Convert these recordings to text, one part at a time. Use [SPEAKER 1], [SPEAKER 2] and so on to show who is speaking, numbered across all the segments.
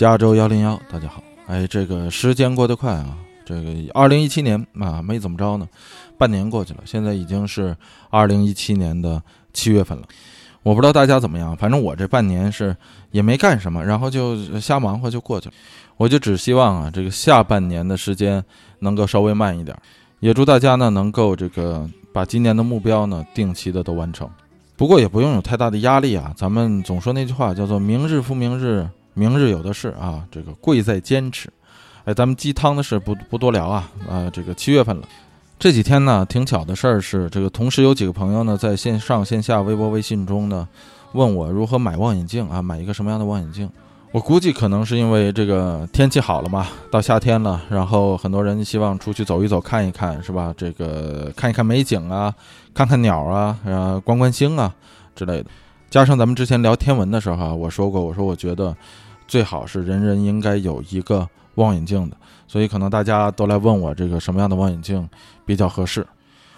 [SPEAKER 1] 加州幺零幺，大家好。哎，这个时间过得快啊，这个二零一七年啊没怎么着呢，半年过去了，现在已经是二零一七年的七月份了。我不知道大家怎么样，反正我这半年是也没干什么，然后就瞎忙活就过去了。我就只希望啊，这个下半年的时间能够稍微慢一点，也祝大家呢能够这个把今年的目标呢定期的都完成。不过也不用有太大的压力啊，咱们总说那句话叫做“明日复明日，明日有的是”啊，这个贵在坚持。哎，咱们鸡汤的事不不多聊啊，啊，这个七月份了。这几天呢，挺巧的事儿是，这个同时有几个朋友呢，在线上线下微博、微信中呢，问我如何买望远镜啊，买一个什么样的望远镜？我估计可能是因为这个天气好了嘛，到夏天了，然后很多人希望出去走一走、看一看，是吧？这个看一看美景啊，看看鸟啊，呃，观观星啊之类的。加上咱们之前聊天文的时候啊，我说过，我说我觉得最好是人人应该有一个望远镜的。所以可能大家都来问我这个什么样的望远镜比较合适。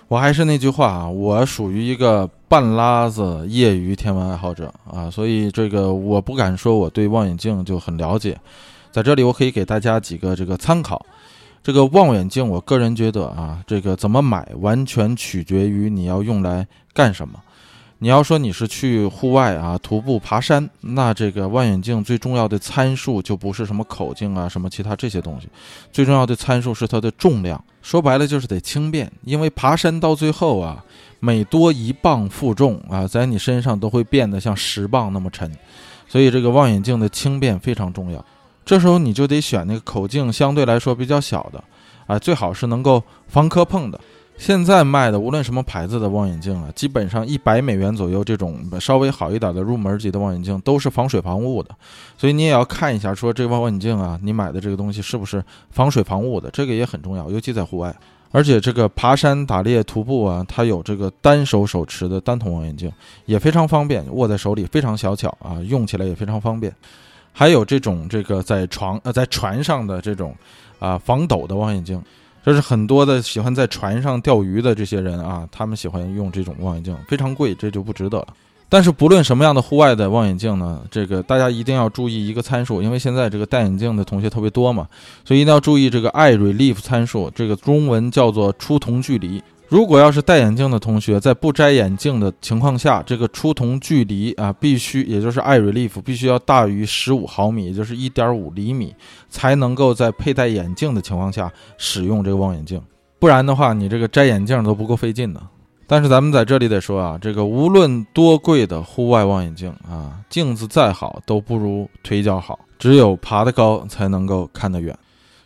[SPEAKER 1] 我还是那句话啊，我属于一个半拉子业余天文爱好者啊，所以这个我不敢说我对望远镜就很了解。在这里我可以给大家几个这个参考。这个望远镜，我个人觉得啊，这个怎么买完全取决于你要用来干什么。你要说你是去户外啊徒步爬山，那这个望远镜最重要的参数就不是什么口径啊什么其他这些东西，最重要的参数是它的重量。说白了就是得轻便，因为爬山到最后啊，每多一磅负重啊，在你身上都会变得像十磅那么沉，所以这个望远镜的轻便非常重要。这时候你就得选那个口径相对来说比较小的，啊，最好是能够防磕碰的。现在卖的无论什么牌子的望远镜啊，基本上一百美元左右，这种稍微好一点的入门级的望远镜都是防水防雾的，所以你也要看一下，说这望远镜啊，你买的这个东西是不是防水防雾的，这个也很重要，尤其在户外。而且这个爬山、打猎、徒步啊，它有这个单手手持的单筒望远镜，也非常方便，握在手里非常小巧啊，用起来也非常方便。还有这种这个在床呃在船上的这种啊防抖的望远镜。这是很多的喜欢在船上钓鱼的这些人啊，他们喜欢用这种望远镜，非常贵，这就不值得了。但是不论什么样的户外的望远镜呢，这个大家一定要注意一个参数，因为现在这个戴眼镜的同学特别多嘛，所以一定要注意这个 eye relief 参数，这个中文叫做出瞳距离。如果要是戴眼镜的同学，在不摘眼镜的情况下，这个出瞳距离啊，必须也就是 eye relief 必须要大于十五毫米，也就是一点五厘米，才能够在佩戴眼镜的情况下使用这个望远镜。不然的话，你这个摘眼镜都不够费劲的。但是咱们在这里得说啊，这个无论多贵的户外望远镜啊，镜子再好都不如腿脚好，只有爬得高才能够看得远。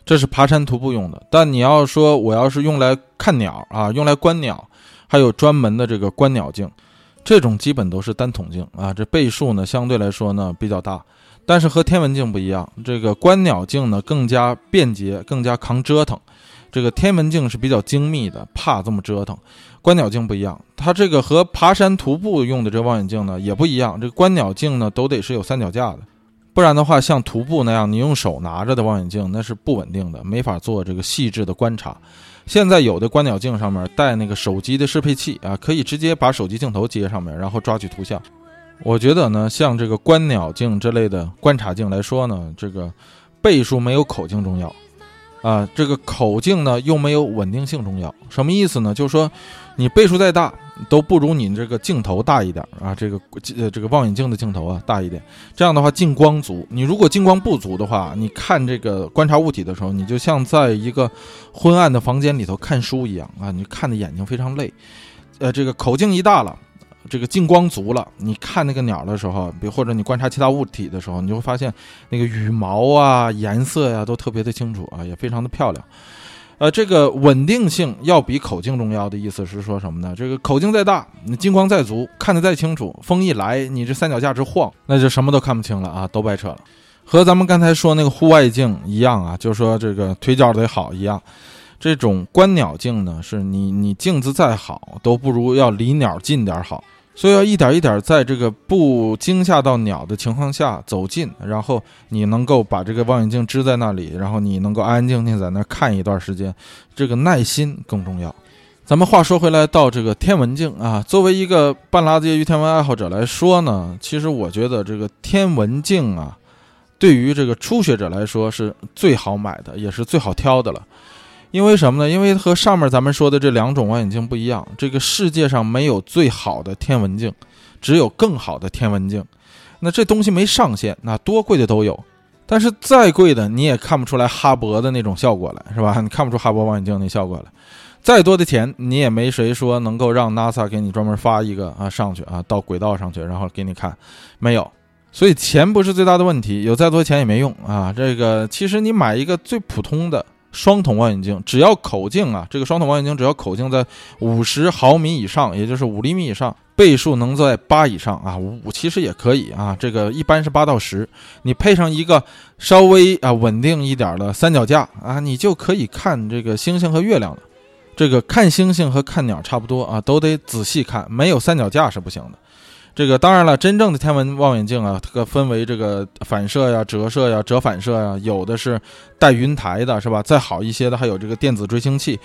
[SPEAKER 1] 这是爬山徒步用的，但你要说我要是用来看鸟啊，用来观鸟，还有专门的这个观鸟镜，这种基本都是单筒镜啊，这倍数呢相对来说呢比较大，但是和天文镜不一样，这个观鸟镜呢更加便捷，更加抗折腾，这个天文镜是比较精密的，怕这么折腾，观鸟镜不一样，它这个和爬山徒步用的这望远镜呢也不一样，这个观鸟镜呢都得是有三脚架的。不然的话，像徒步那样，你用手拿着的望远镜那是不稳定的，没法做这个细致的观察。现在有的观鸟镜上面带那个手机的适配器啊，可以直接把手机镜头接上面，然后抓取图像。我觉得呢，像这个观鸟镜这类的观察镜来说呢，这个倍数没有口径重要。啊，这个口径呢又没有稳定性重要，什么意思呢？就是说，你倍数再大都不如你这个镜头大一点啊，这个呃这个望远镜的镜头啊大一点，这样的话镜光足。你如果镜光不足的话，你看这个观察物体的时候，你就像在一个昏暗的房间里头看书一样啊，你看的眼睛非常累。呃，这个口径一大了。这个镜光足了，你看那个鸟的时候，比或者你观察其他物体的时候，你就会发现那个羽毛啊、颜色呀都特别的清楚啊，也非常的漂亮。呃，这个稳定性要比口径重要的意思是说什么呢？这个口径再大，你金光再足，看得再清楚，风一来，你这三脚架直晃，那就什么都看不清了啊，都白扯了。和咱们刚才说那个户外镜一样啊，就说这个腿脚得好一样。这种观鸟镜呢，是你你镜子再好，都不如要离鸟近点好。所以要一点一点在这个不惊吓到鸟的情况下走近，然后你能够把这个望远镜支在那里，然后你能够安安静静在那看一段时间，这个耐心更重要。咱们话说回来，到这个天文镜啊，作为一个半拉子业余天文爱好者来说呢，其实我觉得这个天文镜啊，对于这个初学者来说是最好买的，也是最好挑的了。因为什么呢？因为和上面咱们说的这两种望远镜不一样，这个世界上没有最好的天文镜，只有更好的天文镜。那这东西没上限，那多贵的都有。但是再贵的你也看不出来哈勃的那种效果来，是吧？你看不出哈勃望远镜那效果来。再多的钱你也没谁说能够让 NASA 给你专门发一个啊上去啊到轨道上去，然后给你看，没有。所以钱不是最大的问题，有再多钱也没用啊。这个其实你买一个最普通的双筒望远镜，只要口径啊，这个双筒望远镜只要口径在五十毫米以上，也就是五厘米以上。倍数能在八以上啊，五其实也可以啊，这个一般是八到十。你配上一个稍微啊稳定一点的三脚架啊，你就可以看这个星星和月亮了。这个看星星和看鸟差不多啊，都得仔细看，没有三脚架是不行的。这个当然了，真正的天文望远镜啊，它分为这个反射呀、折射呀、折反射呀，有的是带云台的，是吧？再好一些的还有这个电子追星器。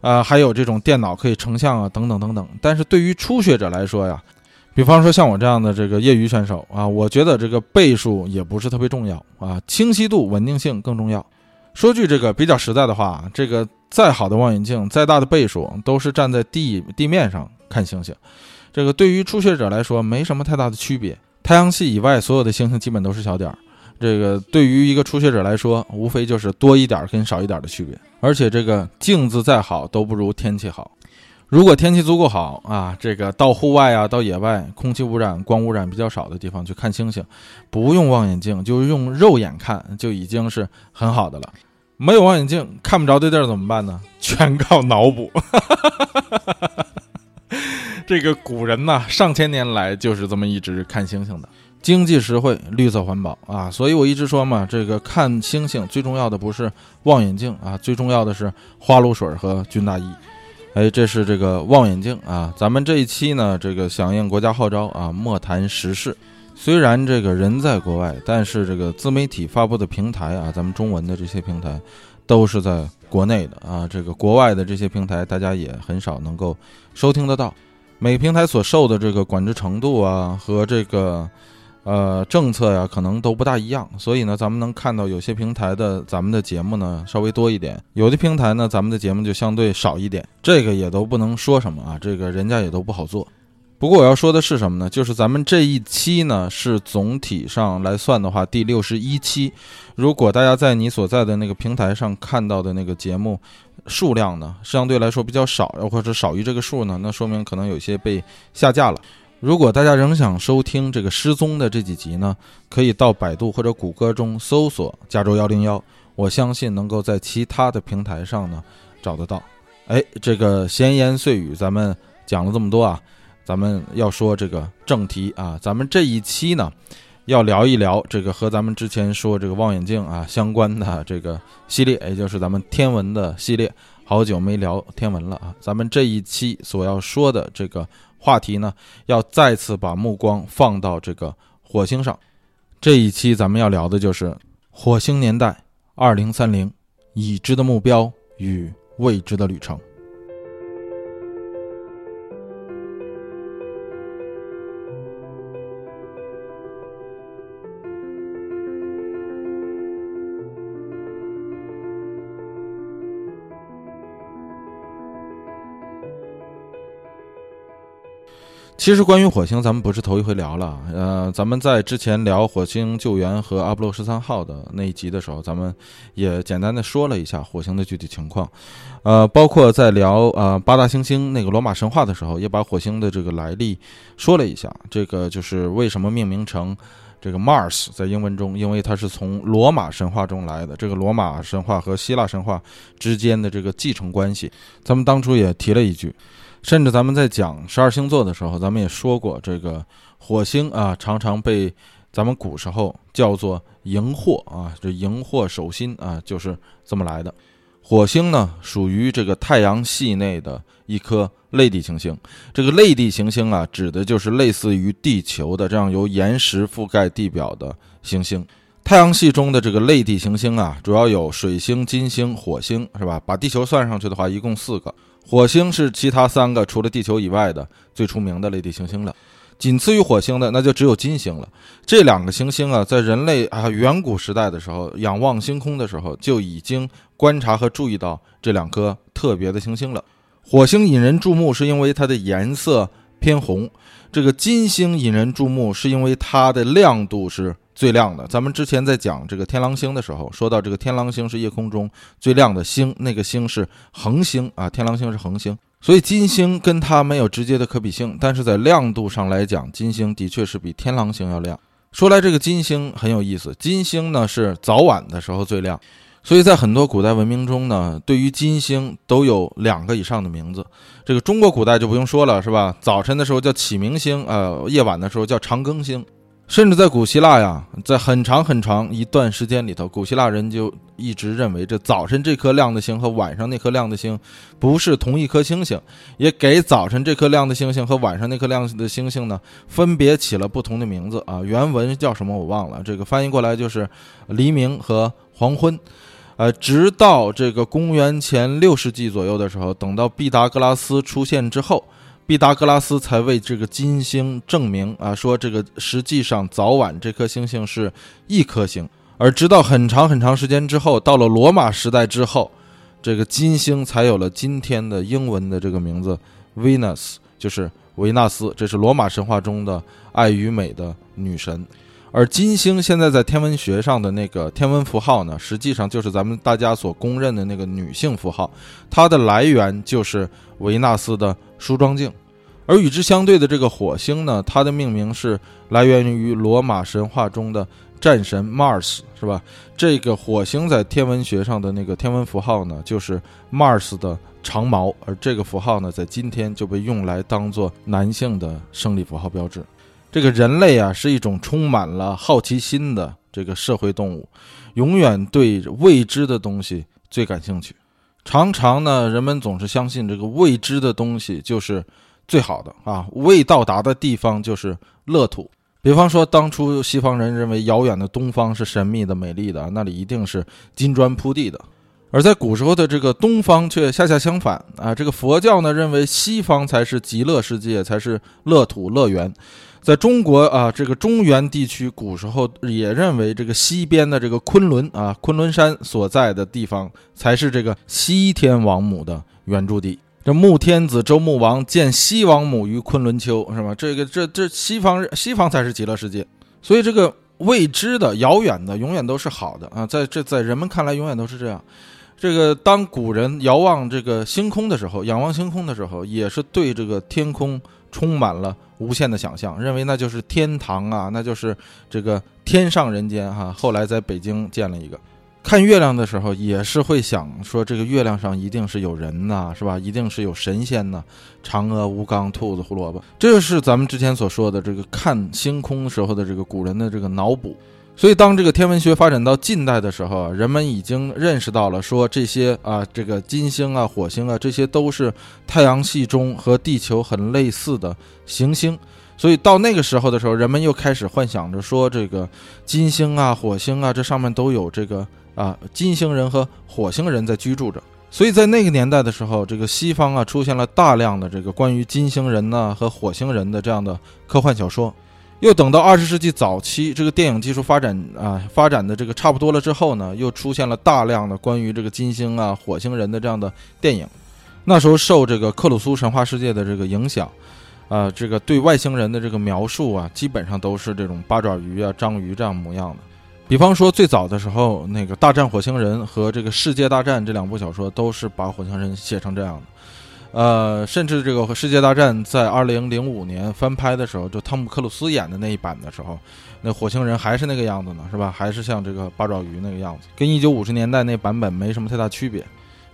[SPEAKER 1] 啊，还有这种电脑可以成像啊，等等等等。但是对于初学者来说呀，比方说像我这样的这个业余选手啊，我觉得这个倍数也不是特别重要啊，清晰度、稳定性更重要。说句这个比较实在的话，这个再好的望远镜、再大的倍数，都是站在地地面上看星星。这个对于初学者来说没什么太大的区别。太阳系以外所有的星星基本都是小点儿。这个对于一个初学者来说，无非就是多一点跟少一点的区别。而且这个镜子再好都不如天气好。如果天气足够好啊，这个到户外啊，到野外，空气污染、光污染比较少的地方去看星星，不用望远镜，就用肉眼看就已经是很好的了。没有望远镜看不着的地儿怎么办呢？全靠脑补。这个古人呐，上千年来就是这么一直看星星的。经济实惠、绿色环保啊，所以我一直说嘛，这个看星星最重要的不是望远镜啊，最重要的是花露水和军大衣。哎，这是这个望远镜啊。咱们这一期呢，这个响应国家号召啊，莫谈时事。虽然这个人在国外，但是这个自媒体发布的平台啊，咱们中文的这些平台都是在国内的啊。这个国外的这些平台，大家也很少能够收听得到。每个平台所受的这个管制程度啊，和这个。呃，政策呀，可能都不大一样，所以呢，咱们能看到有些平台的咱们的节目呢稍微多一点，有的平台呢咱们的节目就相对少一点，这个也都不能说什么啊，这个人家也都不好做。不过我要说的是什么呢？就是咱们这一期呢是总体上来算的话第六十一期，如果大家在你所在的那个平台上看到的那个节目数量呢相对来说比较少，或者少于这个数呢，那说明可能有些被下架了。如果大家仍想收听这个失踪的这几集呢，可以到百度或者谷歌中搜索“加州幺零幺”，我相信能够在其他的平台上呢找得到。哎，这个闲言碎语咱们讲了这么多啊，咱们要说这个正题啊，咱们这一期呢要聊一聊这个和咱们之前说这个望远镜啊相关的这个系列，也就是咱们天文的系列。好久没聊天文了啊，咱们这一期所要说的这个。话题呢，要再次把目光放到这个火星上。这一期咱们要聊的就是火星年代二零三零，已知的目标与未知的旅程。其实关于火星，咱们不是头一回聊了。呃，咱们在之前聊火星救援和阿波罗十三号的那一集的时候，咱们也简单的说了一下火星的具体情况。呃，包括在聊呃八大行星那个罗马神话的时候，也把火星的这个来历说了一下。这个就是为什么命名成这个 Mars，在英文中，因为它是从罗马神话中来的。这个罗马神话和希腊神话之间的这个继承关系，咱们当初也提了一句。甚至咱们在讲十二星座的时候，咱们也说过，这个火星啊，常常被咱们古时候叫做荧惑啊，这荧惑守心啊，就是这么来的。火星呢，属于这个太阳系内的一颗类地行星。这个类地行星啊，指的就是类似于地球的这样由岩石覆盖地表的行星。太阳系中的这个类地行星啊，主要有水星、金星、火星，是吧？把地球算上去的话，一共四个。火星是其他三个除了地球以外的最出名的类地行星了。仅次于火星的那就只有金星了。这两个行星啊，在人类啊远古时代的时候，仰望星空的时候，就已经观察和注意到这两颗特别的行星了。火星引人注目，是因为它的颜色偏红；这个金星引人注目，是因为它的亮度是最亮的。咱们之前在讲这个天狼星的时候，说到这个天狼星是夜空中最亮的星，那个星是恒星啊，天狼星是恒星。所以金星跟它没有直接的可比性，但是在亮度上来讲，金星的确是比天狼星要亮。说来这个金星很有意思，金星呢是早晚的时候最亮，所以在很多古代文明中呢，对于金星都有两个以上的名字。这个中国古代就不用说了，是吧？早晨的时候叫启明星，呃，夜晚的时候叫长庚星。甚至在古希腊呀，在很长很长一段时间里头，古希腊人就一直认为这早晨这颗亮的星和晚上那颗亮的星不是同一颗星星，也给早晨这颗亮的星星和晚上那颗亮的星星呢分别起了不同的名字啊。原文叫什么我忘了，这个翻译过来就是黎明和黄昏。呃，直到这个公元前六世纪左右的时候，等到毕达哥拉斯出现之后。毕达哥拉斯才为这个金星证明啊，说这个实际上早晚这颗星星是一颗星，而直到很长很长时间之后，到了罗马时代之后，这个金星才有了今天的英文的这个名字 Venus，就是维纳斯，这是罗马神话中的爱与美的女神。而金星现在在天文学上的那个天文符号呢，实际上就是咱们大家所公认的那个女性符号，它的来源就是维纳斯的梳妆镜。而与之相对的这个火星呢，它的命名是来源于罗马神话中的战神 Mars，是吧？这个火星在天文学上的那个天文符号呢，就是 Mars 的长矛，而这个符号呢，在今天就被用来当做男性的生理符号标志。这个人类啊，是一种充满了好奇心的这个社会动物，永远对未知的东西最感兴趣。常常呢，人们总是相信这个未知的东西就是最好的啊，未到达的地方就是乐土。比方说，当初西方人认为遥远的东方是神秘的、美丽的，那里一定是金砖铺地的；而在古时候的这个东方却恰恰相反啊，这个佛教呢认为西方才是极乐世界，才是乐土乐园。在中国啊，这个中原地区，古时候也认为这个西边的这个昆仑啊，昆仑山所在的地方才是这个西天王母的原住地。这穆天子周穆王见西王母于昆仑丘，是吧？这个这这西方西方才是极乐世界。所以这个未知的、遥远的，永远都是好的啊！在这在人们看来，永远都是这样。这个当古人遥望这个星空的时候，仰望星空的时候，也是对这个天空充满了。无限的想象，认为那就是天堂啊，那就是这个天上人间哈。后来在北京建了一个，看月亮的时候也是会想说，这个月亮上一定是有人呐，是吧？一定是有神仙呐，嫦娥、吴刚、兔子、胡萝卜，这就是咱们之前所说的这个看星空时候的这个古人的这个脑补。所以，当这个天文学发展到近代的时候，人们已经认识到了，说这些啊，这个金星啊、火星啊，这些都是太阳系中和地球很类似的行星。所以到那个时候的时候，人们又开始幻想着说，这个金星啊、火星啊，这上面都有这个啊金星人和火星人在居住着。所以在那个年代的时候，这个西方啊出现了大量的这个关于金星人呢和火星人的这样的科幻小说。又等到二十世纪早期，这个电影技术发展啊，发展的这个差不多了之后呢，又出现了大量的关于这个金星啊、火星人的这样的电影。那时候受这个克鲁苏神话世界的这个影响，啊，这个对外星人的这个描述啊，基本上都是这种八爪鱼啊、章鱼这样模样的。比方说最早的时候，那个《大战火星人》和这个《世界大战》这两部小说，都是把火星人写成这样的。呃，甚至这个《世界大战》在二零零五年翻拍的时候，就汤姆克鲁斯演的那一版的时候，那火星人还是那个样子呢，是吧？还是像这个八爪鱼那个样子，跟一九五十年代那版本没什么太大区别。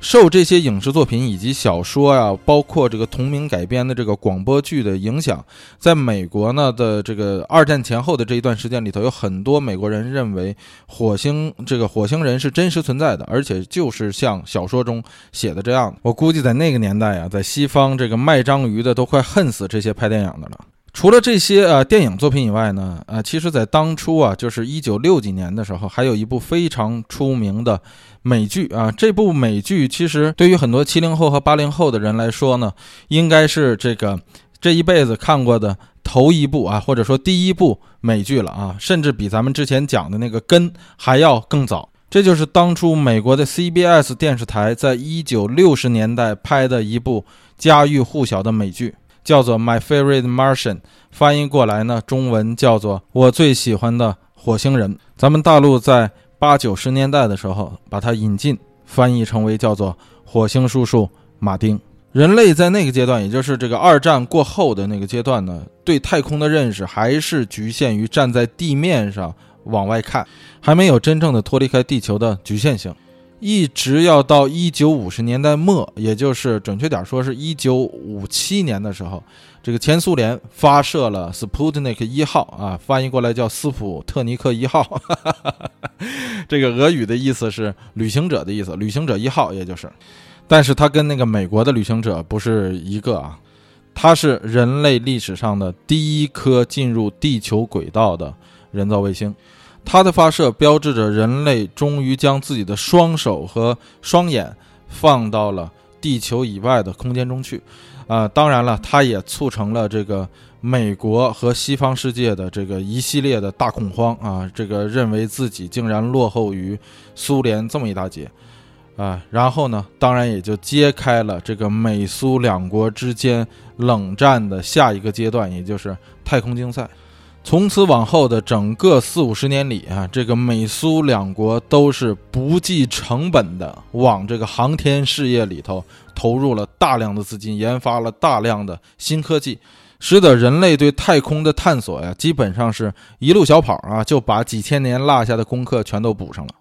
[SPEAKER 1] 受这些影视作品以及小说啊，包括这个同名改编的这个广播剧的影响，在美国呢的这个二战前后的这一段时间里头，有很多美国人认为火星这个火星人是真实存在的，而且就是像小说中写的这样。我估计在那个年代啊，在西方这个卖章鱼的都快恨死这些拍电影的了。除了这些呃电影作品以外呢，呃，其实在当初啊，就是一九六几年的时候，还有一部非常出名的美剧啊。这部美剧其实对于很多七零后和八零后的人来说呢，应该是这个这一辈子看过的头一部啊，或者说第一部美剧了啊，甚至比咱们之前讲的那个根还要更早。这就是当初美国的 CBS 电视台在一九六十年代拍的一部家喻户晓的美剧，叫做《My Favorite Martian》，翻译过来呢，中文叫做“我最喜欢的火星人”。咱们大陆在八九十年代的时候把它引进，翻译成为叫做“火星叔叔马丁”。人类在那个阶段，也就是这个二战过后的那个阶段呢，对太空的认识还是局限于站在地面上。往外看，还没有真正的脱离开地球的局限性，一直要到一九五十年代末，也就是准确点说是一九五七年的时候，这个前苏联发射了 Sputnik 一号啊，翻译过来叫斯普特尼克一号，这个俄语的意思是旅行者的意思，旅行者一号也就是，但是它跟那个美国的旅行者不是一个啊，它是人类历史上的第一颗进入地球轨道的人造卫星。它的发射标志着人类终于将自己的双手和双眼放到了地球以外的空间中去，啊，当然了，它也促成了这个美国和西方世界的这个一系列的大恐慌啊，这个认为自己竟然落后于苏联这么一大截，啊，然后呢，当然也就揭开了这个美苏两国之间冷战的下一个阶段，也就是太空竞赛。从此往后的整个四五十年里啊，这个美苏两国都是不计成本的往这个航天事业里头投入了大量的资金，研发了大量的新科技，使得人类对太空的探索呀，基本上是一路小跑啊，就把几千年落下的功课全都补上了。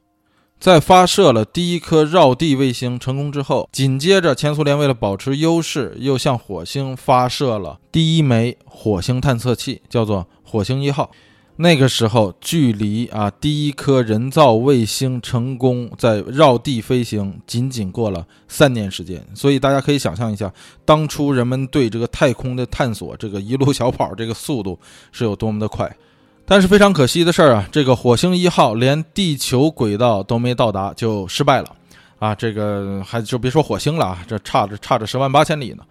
[SPEAKER 1] 在发射了第一颗绕地卫星成功之后，紧接着前苏联为了保持优势，又向火星发射了第一枚火星探测器，叫做火星一号。那个时候，距离啊第一颗人造卫星成功在绕地飞行，仅仅过了三年时间。所以大家可以想象一下，当初人们对这个太空的探索，这个一路小跑，这个速度是有多么的快。但是非常可惜的事儿啊，这个火星一号连地球轨道都没到达就失败了，啊，这个还就别说火星了啊，这差着差着十万八千里呢。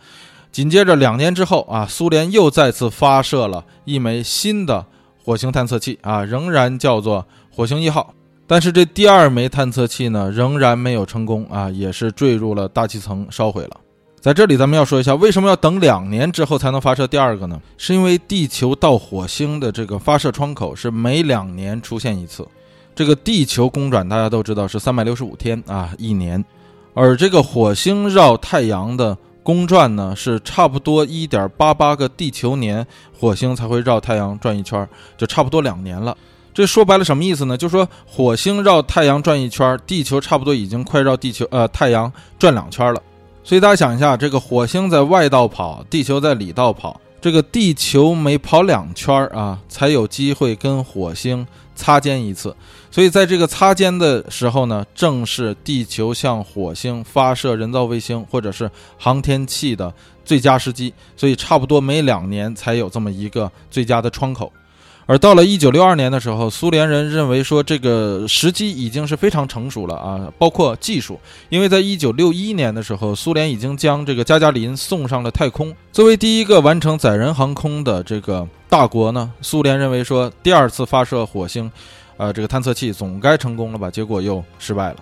[SPEAKER 1] 紧接着两年之后啊，苏联又再次发射了一枚新的火星探测器啊，仍然叫做火星一号。但是这第二枚探测器呢，仍然没有成功啊，也是坠入了大气层烧毁了。在这里，咱们要说一下，为什么要等两年之后才能发射第二个呢？是因为地球到火星的这个发射窗口是每两年出现一次。这个地球公转大家都知道是三百六十五天啊，一年。而这个火星绕太阳的公转呢，是差不多一点八八个地球年，火星才会绕太阳转一圈，就差不多两年了。这说白了什么意思呢？就是说火星绕太阳转一圈，地球差不多已经快绕地球呃太阳转两圈了。所以大家想一下，这个火星在外道跑，地球在里道跑，这个地球每跑两圈啊，才有机会跟火星擦肩一次。所以在这个擦肩的时候呢，正是地球向火星发射人造卫星或者是航天器的最佳时机。所以差不多每两年才有这么一个最佳的窗口。而到了一九六二年的时候，苏联人认为说这个时机已经是非常成熟了啊，包括技术，因为在一九六一年的时候，苏联已经将这个加加林送上了太空。作为第一个完成载人航空的这个大国呢，苏联认为说第二次发射火星，呃，这个探测器总该成功了吧？结果又失败了。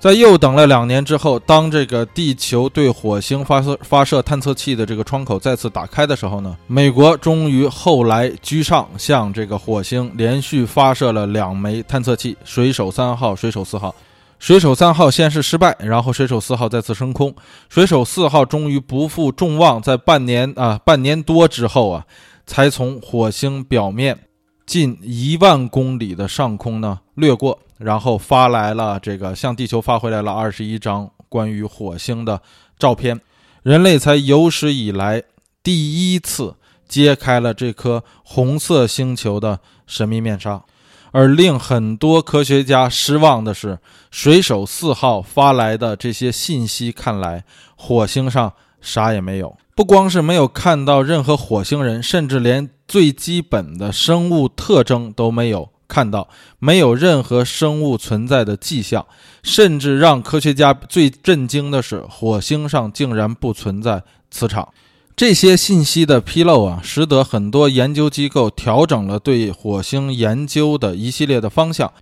[SPEAKER 1] 在又等了两年之后，当这个地球对火星发射发射探测器的这个窗口再次打开的时候呢，美国终于后来居上，向这个火星连续发射了两枚探测器——水手三号、水手四号。水手三号先是失败，然后水手四号再次升空，水手四号终于不负众望，在半年啊半年多之后啊，才从火星表面近一万公里的上空呢掠过。然后发来了这个向地球发回来了二十一张关于火星的照片，人类才有史以来第一次揭开了这颗红色星球的神秘面纱。而令很多科学家失望的是，水手四号发来的这些信息看来，火星上啥也没有，不光是没有看到任何火星人，甚至连最基本的生物特征都没有。看到没有任何生物存在的迹象，甚至让科学家最震惊的是，火星上竟然不存在磁场。这些信息的披露啊，使得很多研究机构调整了对火星研究的一系列的方向，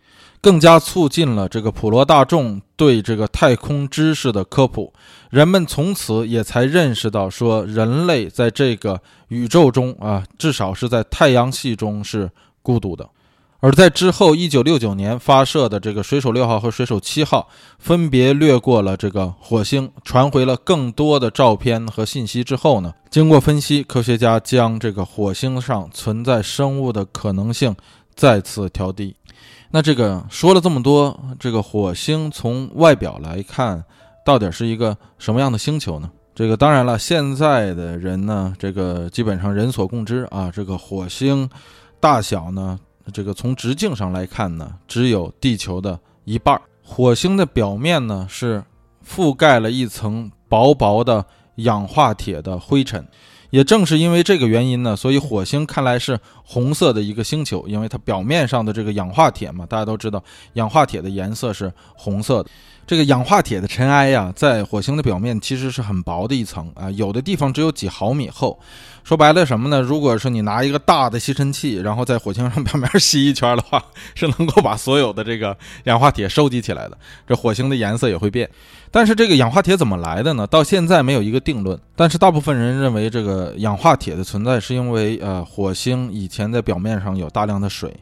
[SPEAKER 1] 更加促进了这个普罗大众对这个太空知识的科普。人们从此也才认识到，说人类在这个宇宙中啊，至少是在太阳系中是孤独的。而在之后，一九六九年发射的这个水手六号和水手七号分别掠过了这个火星，传回了更多的照片和信息之后呢，经过分析，科学家将这个火星上存在生物的可能性再次调低。那这个说了这么多，这个火星从外表来看，到底是一个什么样的星球呢？这个当然了，现在的人呢，这个基本上人所共知啊，这个火星大小呢。这个从直径上来看呢，只有地球的一半。火星的表面呢是覆盖了一层薄薄的氧化铁的灰尘。也正是因为这个原因呢，所以火星看来是红色的一个星球，因为它表面上的这个氧化铁嘛，大家都知道，氧化铁的颜色是红色的。这个氧化铁的尘埃呀，在火星的表面其实是很薄的一层啊，有的地方只有几毫米厚。说白了什么呢？如果说你拿一个大的吸尘器，然后在火星上表面吸一圈的话，是能够把所有的这个氧化铁收集起来的。这火星的颜色也会变。但是这个氧化铁怎么来的呢？到现在没有一个定论。但是大部分人认为，这个氧化铁的存在是因为呃，火星以前在表面上有大量的水，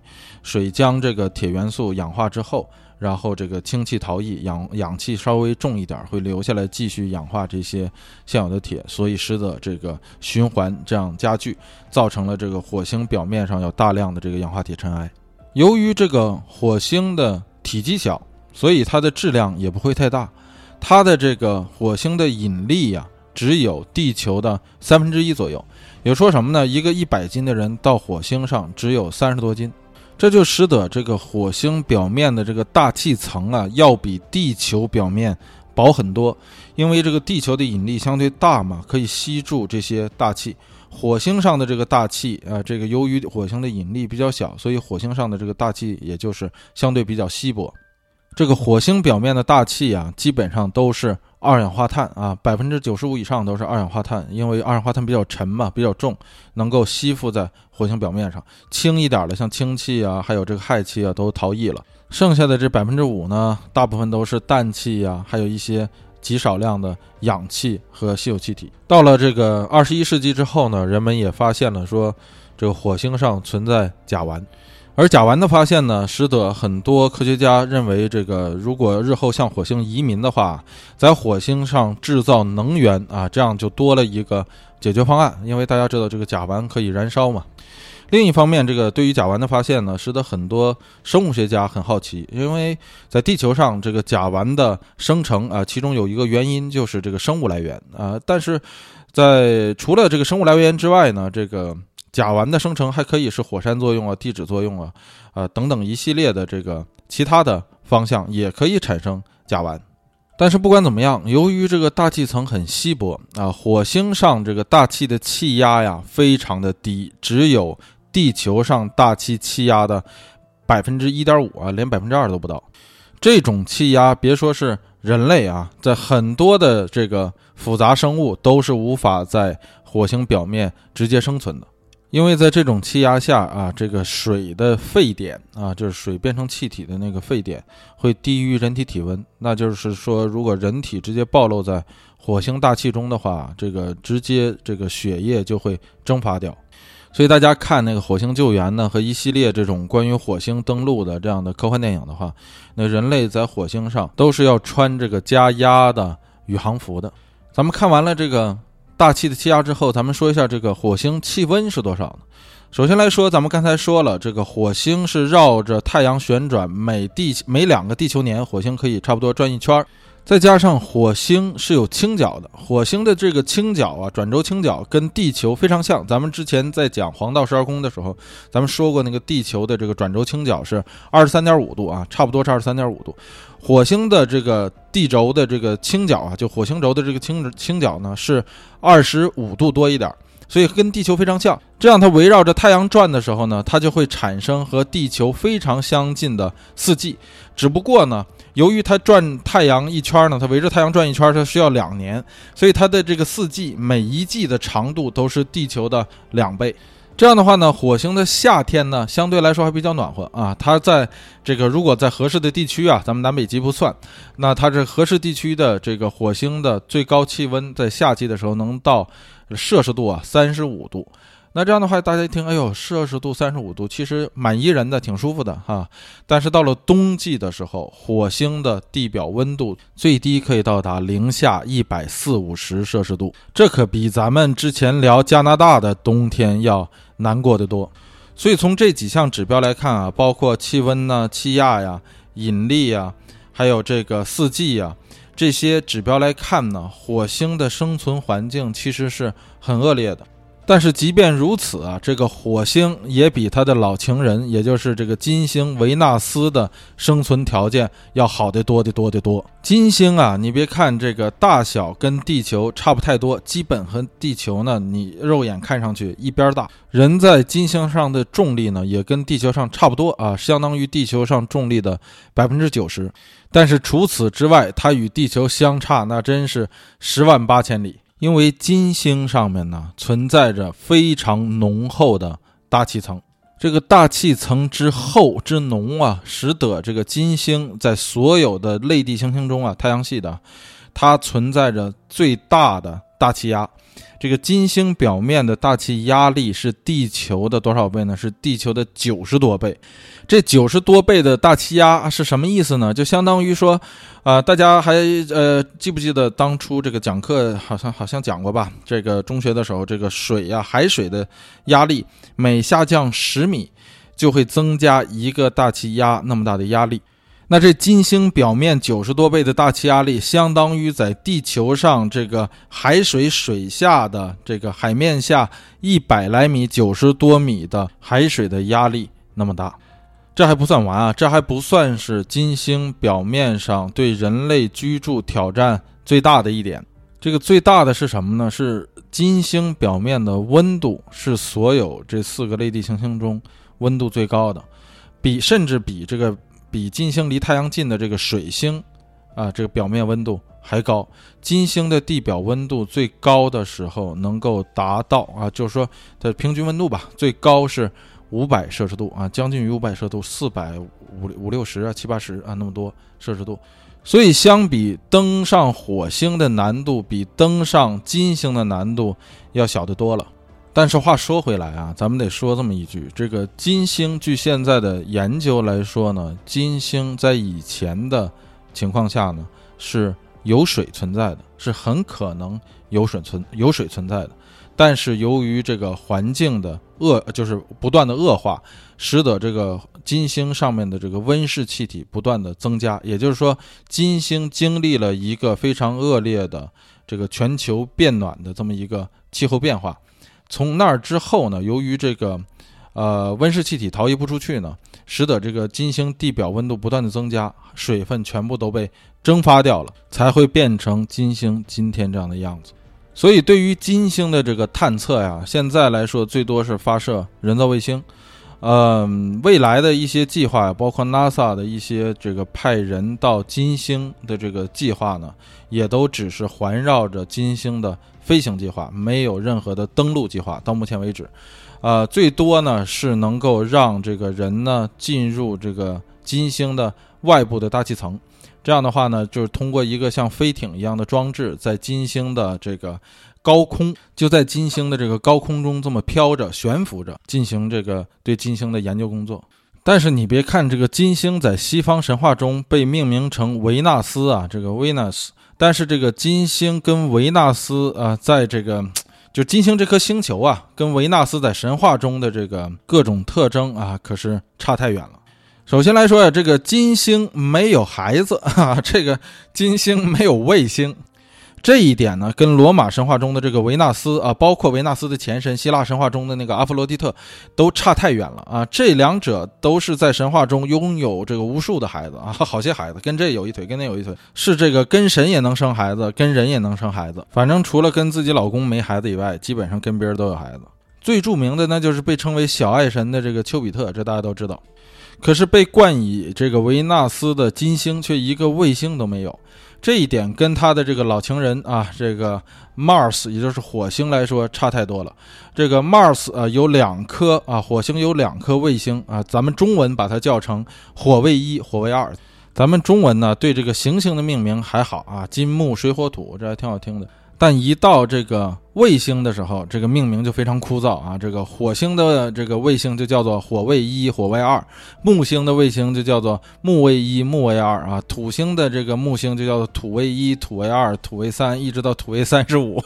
[SPEAKER 1] 水将这个铁元素氧化之后。然后这个氢气逃逸，氧氧气稍微重一点，会留下来继续氧化这些现有的铁，所以使得这个循环这样加剧，造成了这个火星表面上有大量的这个氧化铁尘埃。由于这个火星的体积小，所以它的质量也不会太大，它的这个火星的引力呀，只有地球的三分之一左右。也说什么呢？一个一百斤的人到火星上只有三十多斤。这就使得这个火星表面的这个大气层啊，要比地球表面薄很多，因为这个地球的引力相对大嘛，可以吸住这些大气。火星上的这个大气啊，这个由于火星的引力比较小，所以火星上的这个大气也就是相对比较稀薄。这个火星表面的大气啊，基本上都是。二氧化碳啊，百分之九十五以上都是二氧化碳，因为二氧化碳比较沉嘛，比较重，能够吸附在火星表面上。轻一点的，像氢气啊，还有这个氦气啊，都逃逸了。剩下的这百分之五呢，大部分都是氮气呀，还有一些极少量的氧气和稀有气体。到了这个二十一世纪之后呢，人们也发现了说，这个火星上存在甲烷。而甲烷的发现呢，使得很多科学家认为，这个如果日后向火星移民的话，在火星上制造能源啊，这样就多了一个解决方案。因为大家知道，这个甲烷可以燃烧嘛。另一方面，这个对于甲烷的发现呢，使得很多生物学家很好奇，因为在地球上，这个甲烷的生成啊，其中有一个原因就是这个生物来源啊。但是在除了这个生物来源之外呢，这个甲烷的生成还可以是火山作用啊、地质作用啊、啊等等一系列的这个其他的方向也可以产生甲烷。但是不管怎么样，由于这个大气层很稀薄啊，火星上这个大气的气压呀非常的低，只有地球上大气气压的百分之一点五啊，连百分之二都不到。这种气压，别说是人类啊，在很多的这个复杂生物都是无法在火星表面直接生存的。因为在这种气压下啊，这个水的沸点啊，就是水变成气体的那个沸点，会低于人体体温。那就是说，如果人体直接暴露在火星大气中的话，这个直接这个血液就会蒸发掉。所以大家看那个火星救援呢，和一系列这种关于火星登陆的这样的科幻电影的话，那人类在火星上都是要穿这个加压的宇航服的。咱们看完了这个。大气的气压之后，咱们说一下这个火星气温是多少呢？首先来说，咱们刚才说了，这个火星是绕着太阳旋转，每地每两个地球年，火星可以差不多转一圈儿。再加上火星是有倾角的，火星的这个倾角啊，转轴倾角跟地球非常像。咱们之前在讲黄道十二宫的时候，咱们说过那个地球的这个转轴倾角是二十三点五度啊，差不多是二十三点五度。火星的这个地轴的这个倾角啊，就火星轴的这个倾倾角呢是二十五度多一点。所以跟地球非常像，这样它围绕着太阳转的时候呢，它就会产生和地球非常相近的四季。只不过呢，由于它转太阳一圈呢，它围着太阳转一圈，它需要两年，所以它的这个四季每一季的长度都是地球的两倍。这样的话呢，火星的夏天呢相对来说还比较暖和啊。它在这个如果在合适的地区啊，咱们南北极不算，那它这合适地区的这个火星的最高气温在夏季的时候能到摄氏度啊三十五度。那这样的话，大家一听，哎呦，摄氏度三十五度，其实蛮宜人的，挺舒服的哈。但是到了冬季的时候，火星的地表温度最低可以到达零下一百四五十摄氏度，这可比咱们之前聊加拿大的冬天要难过得多。所以从这几项指标来看啊，包括气温呢、气压呀、引力呀，还有这个四季呀，这些指标来看呢，火星的生存环境其实是很恶劣的。但是即便如此啊，这个火星也比它的老情人，也就是这个金星维纳斯的生存条件要好得多得多得多。金星啊，你别看这个大小跟地球差不太多，基本和地球呢，你肉眼看上去一边大。人在金星上的重力呢，也跟地球上差不多啊，相当于地球上重力的百分之九十。但是除此之外，它与地球相差那真是十万八千里。因为金星上面呢存在着非常浓厚的大气层，这个大气层之厚之浓啊，使得这个金星在所有的类地行星中啊，太阳系的，它存在着最大的大气压。这个金星表面的大气压力是地球的多少倍呢？是地球的九十多倍。这九十多倍的大气压是什么意思呢？就相当于说，啊，大家还呃记不记得当初这个讲课好像好像讲过吧？这个中学的时候，这个水呀，海水的压力每下降十米，就会增加一个大气压那么大的压力。那这金星表面九十多倍的大气压力，相当于在地球上这个海水水下的这个海面下一百来米、九十多米的海水的压力那么大。这还不算完啊，这还不算是金星表面上对人类居住挑战最大的一点。这个最大的是什么呢？是金星表面的温度是所有这四个类地行星中温度最高的，比甚至比这个。比金星离太阳近的这个水星，啊，这个表面温度还高。金星的地表温度最高的时候能够达到啊，就是说它平均温度吧，最高是五百摄氏度啊，将近于五百摄氏度，四百五五六十啊，七八十啊，那么多摄氏度。所以相比登上火星的难度，比登上金星的难度要小得多了。但是话说回来啊，咱们得说这么一句：这个金星，据现在的研究来说呢，金星在以前的情况下呢是有水存在的，是很可能有水存有水存在的。但是由于这个环境的恶，就是不断的恶化，使得这个金星上面的这个温室气体不断的增加。也就是说，金星经历了一个非常恶劣的这个全球变暖的这么一个气候变化。从那儿之后呢，由于这个，呃，温室气体逃逸不出去呢，使得这个金星地表温度不断的增加，水分全部都被蒸发掉了，才会变成金星今天这样的样子。所以，对于金星的这个探测呀，现在来说最多是发射人造卫星。嗯，未来的一些计划，包括 NASA 的一些这个派人到金星的这个计划呢，也都只是环绕着金星的飞行计划，没有任何的登陆计划。到目前为止，呃，最多呢是能够让这个人呢进入这个金星的外部的大气层。这样的话呢，就是通过一个像飞艇一样的装置，在金星的这个。高空就在金星的这个高空中这么飘着悬浮着，进行这个对金星的研究工作。但是你别看这个金星在西方神话中被命名成维纳斯啊，这个 Venus，但是这个金星跟维纳斯啊，在这个就金星这颗星球啊，跟维纳斯在神话中的这个各种特征啊，可是差太远了。首先来说呀，这个金星没有孩子啊，这个金星没有卫星。这一点呢，跟罗马神话中的这个维纳斯啊，包括维纳斯的前身希腊神话中的那个阿弗罗狄特，都差太远了啊！这两者都是在神话中拥有这个无数的孩子啊，好些孩子，跟这有一腿，跟那有一腿，是这个跟神也能生孩子，跟人也能生孩子，反正除了跟自己老公没孩子以外，基本上跟别人都有孩子。最著名的那就是被称为小爱神的这个丘比特，这大家都知道。可是被冠以这个维纳斯的金星却一个卫星都没有。这一点跟他的这个老情人啊，这个 Mars，也就是火星来说差太多了。这个 Mars 啊有两颗啊，火星有两颗卫星啊，咱们中文把它叫成火卫一、火卫二。咱们中文呢对这个行星的命名还好啊，金木水火土，这还挺好听的。但一到这个卫星的时候，这个命名就非常枯燥啊。这个火星的这个卫星就叫做火卫一、火卫二；木星的卫星就叫做木卫一、木卫二啊。土星的这个木星就叫做土卫一、土卫二、土卫三，一直到土卫三十五。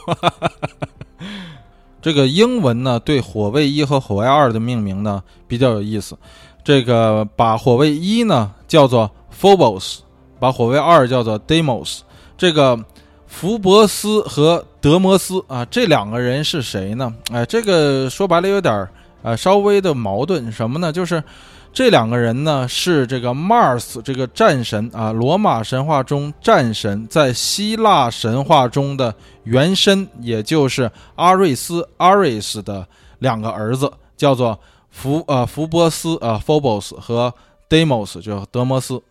[SPEAKER 1] 这个英文呢，对火卫一和火卫二的命名呢比较有意思。这个把火卫一呢叫做 Phobos，把火卫二叫做 Deimos。这个。福伯斯和德摩斯啊，这两个人是谁呢？哎，这个说白了有点儿呃稍微的矛盾，什么呢？就是这两个人呢是这个 Mars 这个战神啊，罗马神话中战神在希腊神话中的原身，也就是阿瑞斯 Ares 的两个儿子，叫做福呃福波斯啊 Phobos 和 Deimos，就德摩斯。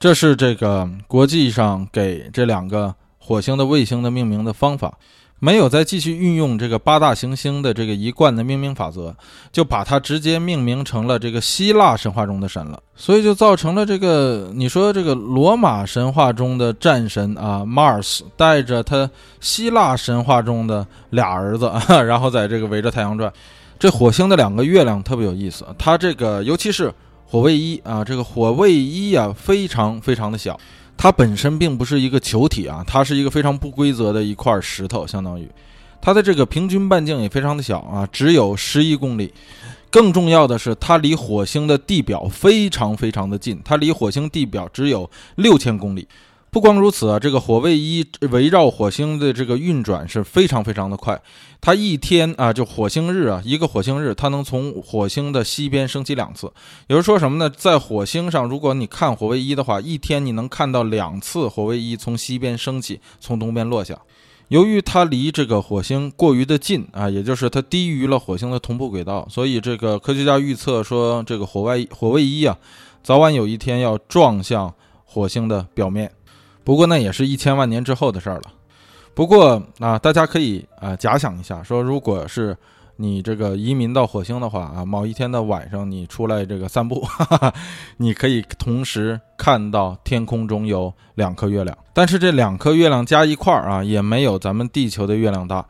[SPEAKER 1] 这是这个国际上给这两个。火星的卫星的命名的方法，没有再继续运用这个八大行星的这个一贯的命名法则，就把它直接命名成了这个希腊神话中的神了。所以就造成了这个，你说这个罗马神话中的战神啊，Mars 带着他希腊神话中的俩儿子，然后在这个围着太阳转。这火星的两个月亮特别有意思，它这个尤其是火卫一啊，这个火卫一啊，非常非常的小。它本身并不是一个球体啊，它是一个非常不规则的一块石头，相当于它的这个平均半径也非常的小啊，只有十一公里。更重要的是，它离火星的地表非常非常的近，它离火星地表只有六千公里。不光如此啊，这个火卫一围绕火星的这个运转是非常非常的快。它一天啊，就火星日啊，一个火星日，它能从火星的西边升起两次。也就是说什么呢？在火星上，如果你看火卫一的话，一天你能看到两次火卫一从西边升起，从东边落下。由于它离这个火星过于的近啊，也就是它低于了火星的同步轨道，所以这个科学家预测说，这个火外火卫一啊，早晚有一天要撞向火星的表面。不过那也是一千万年之后的事儿了。不过啊，大家可以啊假想一下，说如果是你这个移民到火星的话啊，某一天的晚上你出来这个散步，哈哈，你可以同时看到天空中有两颗月亮。但是这两颗月亮加一块儿啊，也没有咱们地球的月亮大。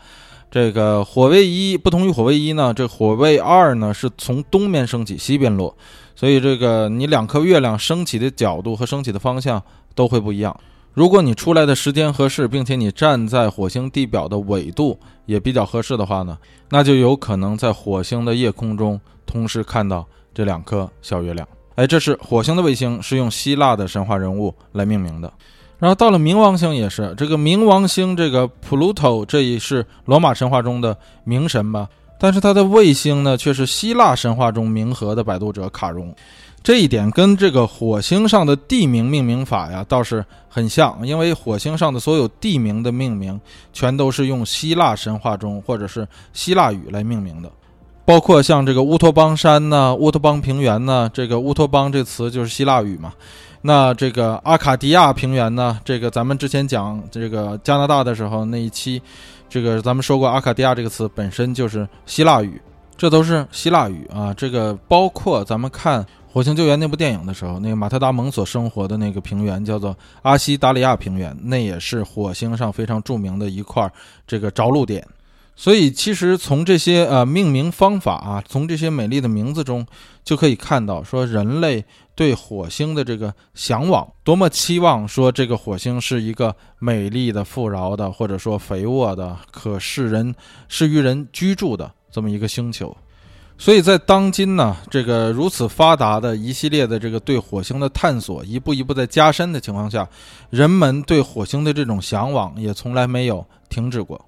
[SPEAKER 1] 这个火卫一不同于火卫一呢，这火卫二呢是从东边升起，西边落，所以这个你两颗月亮升起的角度和升起的方向都会不一样。如果你出来的时间合适，并且你站在火星地表的纬度也比较合适的话呢，那就有可能在火星的夜空中同时看到这两颗小月亮。哎，这是火星的卫星，是用希腊的神话人物来命名的。然后到了冥王星也是，这个冥王星这个 Pluto，这也是罗马神话中的冥神吧？但是它的卫星呢，却是希腊神话中冥河的摆渡者卡戎。这一点跟这个火星上的地名命名法呀倒是很像，因为火星上的所有地名的命名全都是用希腊神话中或者是希腊语来命名的，包括像这个乌托邦山呢、乌托邦平原呢，这个乌托邦这词就是希腊语嘛。那这个阿卡迪亚平原呢，这个咱们之前讲这个加拿大的时候那一期，这个咱们说过阿卡迪亚这个词本身就是希腊语，这都是希腊语啊。这个包括咱们看。火星救援那部电影的时候，那个马特·达蒙所生活的那个平原叫做阿西达里亚平原，那也是火星上非常著名的一块这个着陆点。所以，其实从这些呃命名方法啊，从这些美丽的名字中，就可以看到说人类对火星的这个向往，多么期望说这个火星是一个美丽的、富饶的，或者说肥沃的，可适人适于人居住的这么一个星球。所以在当今呢，这个如此发达的一系列的这个对火星的探索，一步一步在加深的情况下，人们对火星的这种向往也从来没有停止过。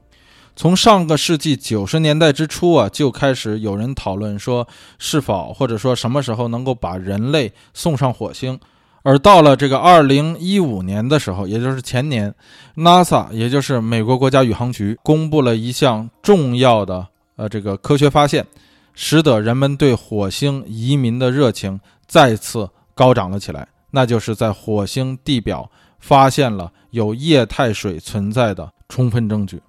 [SPEAKER 1] 从上个世纪九十年代之初啊，就开始有人讨论说，是否或者说什么时候能够把人类送上火星。而到了这个二零一五年的时候，也就是前年，NASA 也就是美国国家宇航局公布了一项重要的呃这个科学发现。使得人们对火星移民的热情再次高涨了起来，那就是在火星地表发现了有液态水存在的充分证据。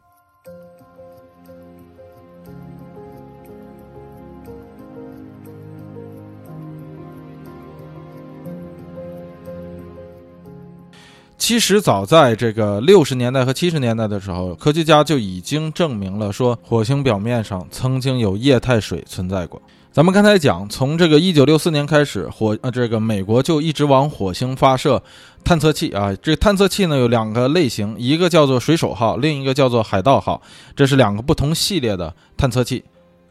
[SPEAKER 1] 其实早在这个六十年代和七十年代的时候，科学家就已经证明了说火星表面上曾经有液态水存在过。咱们刚才讲，从这个一九六四年开始，火呃这个美国就一直往火星发射探测器啊。这探测器呢有两个类型，一个叫做水手号，另一个叫做海盗号，这是两个不同系列的探测器。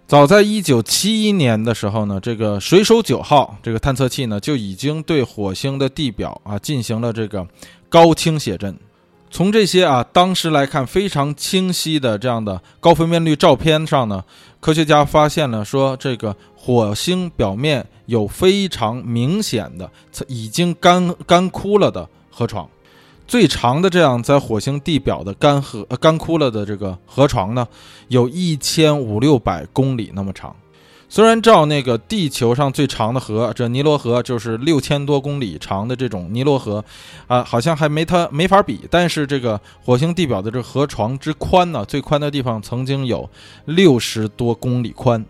[SPEAKER 1] 早在一九七一年的时候呢，这个水手九号这个探测器呢就已经对火星的地表啊进行了这个。高清写真，从这些啊当时来看非常清晰的这样的高分辨率照片上呢，科学家发现了说这个火星表面有非常明显的已经干干枯了的河床，最长的这样在火星地表的干涸干枯了的这个河床呢，有一千五六百公里那么长。虽然照那个地球上最长的河，这尼罗河就是六千多公里长的这种尼罗河，啊，好像还没它没法比。但是这个火星地表的这河床之宽呢，最宽的地方曾经有六十多公里宽。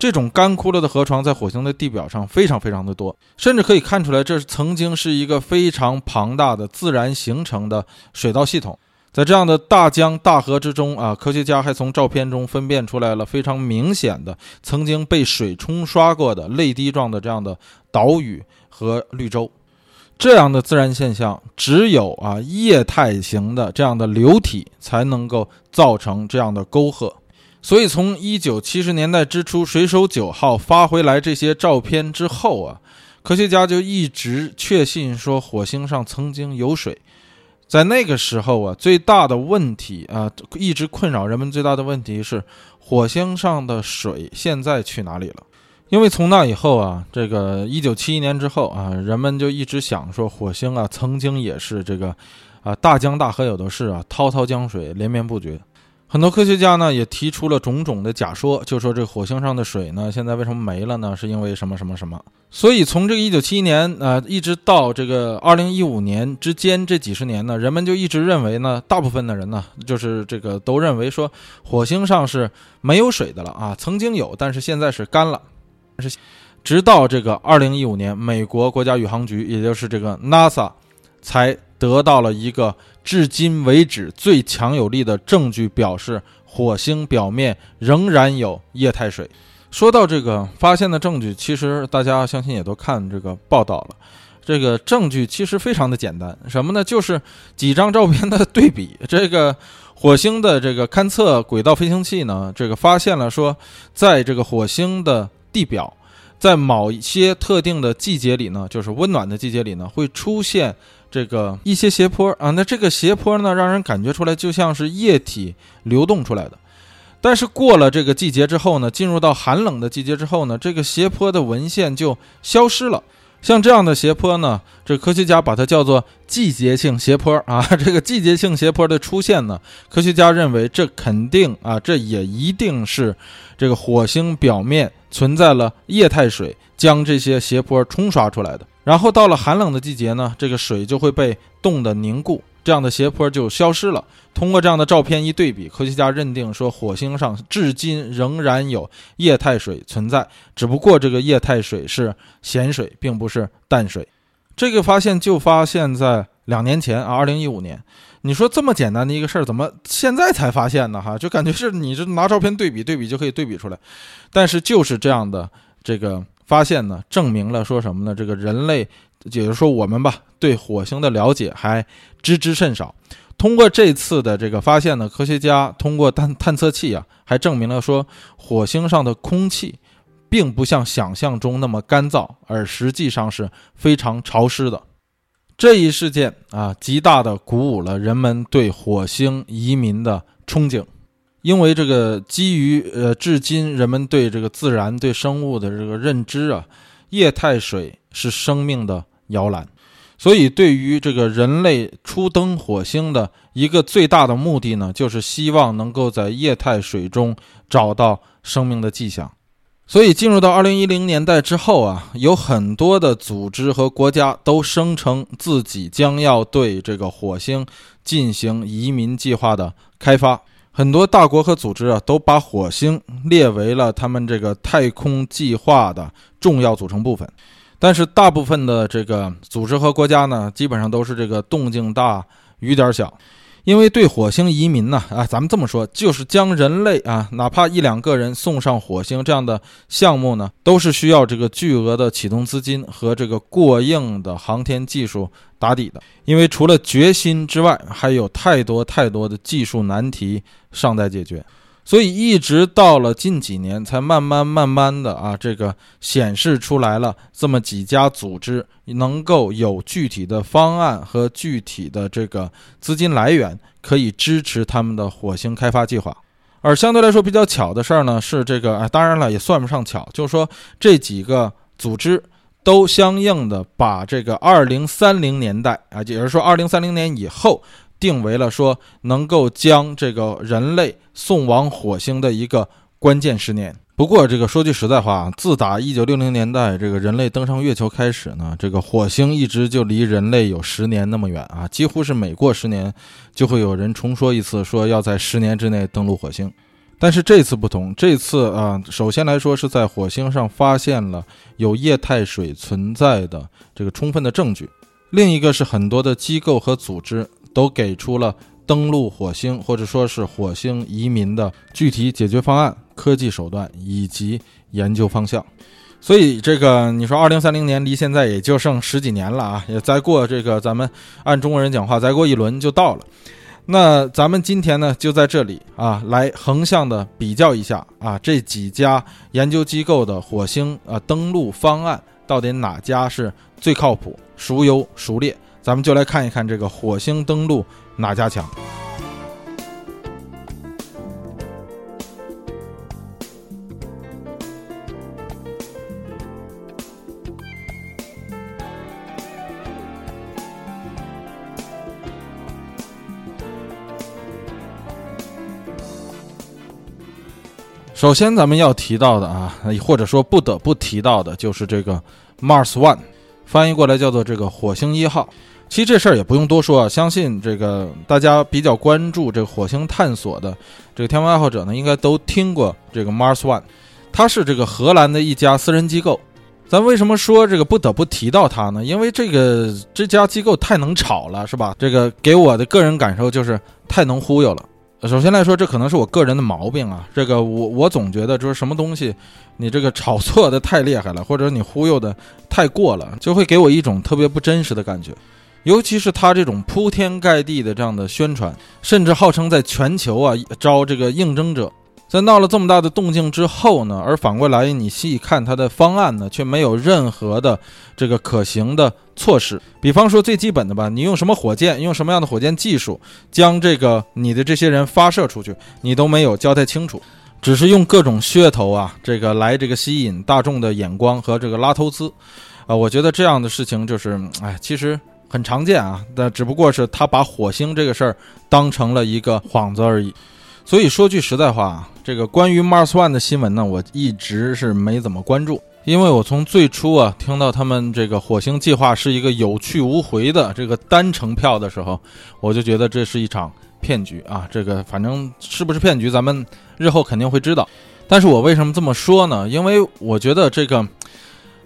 [SPEAKER 1] 这种干枯了的河床在火星的地表上非常非常的多，甚至可以看出来，这曾经是一个非常庞大的自然形成的水道系统。在这样的大江大河之中啊，科学家还从照片中分辨出来了非常明显的曾经被水冲刷过的泪滴状的这样的岛屿和绿洲。这样的自然现象，只有啊液态型的这样的流体才能够造成这样的沟壑。所以，从一九七十年代之初，水手九号发回来这些照片之后啊，科学家就一直确信说火星上曾经有水。在那个时候啊，最大的问题啊，一直困扰人们最大的问题是火星上的水现在去哪里了？因为从那以后啊，这个一九七一年之后啊，人们就一直想说，火星啊曾经也是这个啊大江大河有的是啊，滔滔江水连绵不绝。很多科学家呢也提出了种种的假说，就说这火星上的水呢现在为什么没了呢？是因为什么什么什么？所以从这个一九七一年啊一直到这个二零一五年之间这几十年呢，人们就一直认为呢，大部分的人呢就是这个都认为说火星上是没有水的了啊，曾经有，但是现在是干了。是直到这个二零一五年，美国国家宇航局也就是这个 NASA 才得到了一个。至今为止最强有力的证据表示，火星表面仍然有液态水。说到这个发现的证据，其实大家相信也都看这个报道了。这个证据其实非常的简单，什么呢？就是几张照片的对比。这个火星的这个勘测轨道飞行器呢，这个发现了说，在这个火星的地表，在某一些特定的季节里呢，就是温暖的季节里呢，会出现。这个一些斜坡啊，那这个斜坡呢，让人感觉出来就像是液体流动出来的。但是过了这个季节之后呢，进入到寒冷的季节之后呢，这个斜坡的纹线就消失了。像这样的斜坡呢，这科学家把它叫做季节性斜坡啊。这个季节性斜坡的出现呢，科学家认为这肯定啊，这也一定是这个火星表面存在了液态水，将这些斜坡冲刷出来的。然后到了寒冷的季节呢，这个水就会被冻得凝固，这样的斜坡就消失了。通过这样的照片一对比，科学家认定说，火星上至今仍然有液态水存在，只不过这个液态水是咸水，并不是淡水。这个发现就发现在两年前啊，二零一五年。你说这么简单的一个事儿，怎么现在才发现呢？哈，就感觉是你这拿照片对比对比就可以对比出来，但是就是这样的这个。发现呢，证明了说什么呢？这个人类，也就是说我们吧，对火星的了解还知之甚少。通过这次的这个发现呢，科学家通过探探测器啊，还证明了说火星上的空气并不像想象中那么干燥，而实际上是非常潮湿的。这一事件啊，极大的鼓舞了人们对火星移民的憧憬。因为这个基于呃，至今人们对这个自然、对生物的这个认知啊，液态水是生命的摇篮，所以对于这个人类初登火星的一个最大的目的呢，就是希望能够在液态水中找到生命的迹象。所以进入到二零一零年代之后啊，有很多的组织和国家都声称自己将要对这个火星进行移民计划的开发。很多大国和组织啊，都把火星列为了他们这个太空计划的重要组成部分。但是大部分的这个组织和国家呢，基本上都是这个动静大，雨点小。因为对火星移民呢，啊，咱们这么说，就是将人类啊，哪怕一两个人送上火星这样的项目呢，都是需要这个巨额的启动资金和这个过硬的航天技术打底的。因为除了决心之外，还有太多太多的技术难题尚待解决。所以一直到了近几年，才慢慢慢慢的啊，这个显示出来了这么几家组织能够有具体的方案和具体的这个资金来源，可以支持他们的火星开发计划。而相对来说比较巧的事儿呢，是这个啊，当然了也算不上巧，就是说这几个组织都相应的把这个二零三零年代啊，也就是说二零三零年以后。定为了说能够将这个人类送往火星的一个关键十年。不过，这个说句实在话啊，自打一九六零年代这个人类登上月球开始呢，这个火星一直就离人类有十年那么远啊，几乎是每过十年就会有人重说一次，说要在十年之内登陆火星。但是这次不同，这次啊，首先来说是在火星上发现了有液态水存在的这个充分的证据，另一个是很多的机构和组织。都给出了登陆火星或者说是火星移民的具体解决方案、科技手段以及研究方向。所以，这个你说，二零三零年离现在也就剩十几年了啊，也再过这个咱们按中国人讲话，再过一轮就到了。那咱们今天呢，就在这里啊，来横向的比较一下啊，这几家研究机构的火星啊登陆方案到底哪家是最靠谱、孰优孰劣。咱们就来看一看这个火星登陆哪家强。首先，咱们要提到的啊，或者说不得不提到的，就是这个 Mars One，翻译过来叫做这个火星一号。其实这事儿也不用多说啊，相信这个大家比较关注这个火星探索的这个天文爱好者呢，应该都听过这个 Mars One，它是这个荷兰的一家私人机构。咱为什么说这个不得不提到它呢？因为这个这家机构太能炒了，是吧？这个给我的个人感受就是太能忽悠了。首先来说，这可能是我个人的毛病啊。这个我我总觉得就是什么东西，你这个炒作的太厉害了，或者你忽悠的太过了，就会给我一种特别不真实的感觉。尤其是他这种铺天盖地的这样的宣传，甚至号称在全球啊招这个应征者，在闹了这么大的动静之后呢，而反过来你细看他的方案呢，却没有任何的这个可行的措施。比方说最基本的吧，你用什么火箭，用什么样的火箭技术将这个你的这些人发射出去，你都没有交代清楚，只是用各种噱头啊，这个来这个吸引大众的眼光和这个拉投资，啊，我觉得这样的事情就是，哎，其实。很常见啊，但只不过是他把火星这个事儿当成了一个幌子而已。所以说句实在话啊，这个关于 Mars One 的新闻呢，我一直是没怎么关注，因为我从最初啊听到他们这个火星计划是一个有去无回的这个单程票的时候，我就觉得这是一场骗局啊。这个反正是不是骗局，咱们日后肯定会知道。但是我为什么这么说呢？因为我觉得这个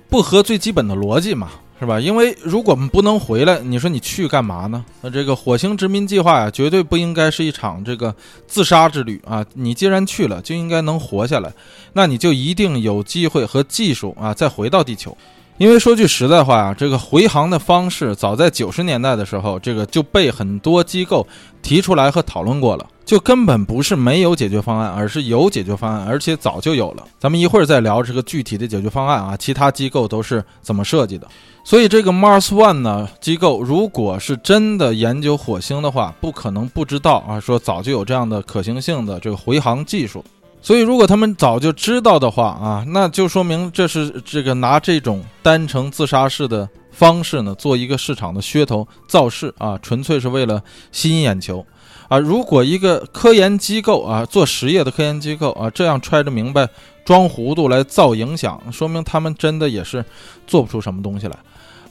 [SPEAKER 1] 不合最基本的逻辑嘛。是吧？因为如果我们不能回来，你说你去干嘛呢？那这个火星殖民计划呀，绝对不应该是一场这个自杀之旅啊！你既然去了，就应该能活下来，那你就一定有机会和技术啊，再回到地球。因为说句实在话啊，这个回航的方式，早在九十年代的时候，这个就被很多机构提出来和讨论过了，就根本不是没有解决方案，而是有解决方案，而且早就有了。咱们一会儿再聊这个具体的解决方案啊，其他机构都是怎么设计的。所以这个 Mars One 呢机构，如果是真的研究火星的话，不可能不知道啊，说早就有这样的可行性的这个回航技术。所以，如果他们早就知道的话啊，那就说明这是这个拿这种单程自杀式的方式呢，做一个市场的噱头造势啊，纯粹是为了吸引眼球。啊，如果一个科研机构啊，做实业的科研机构啊，这样揣着明白装糊涂来造影响，说明他们真的也是做不出什么东西来。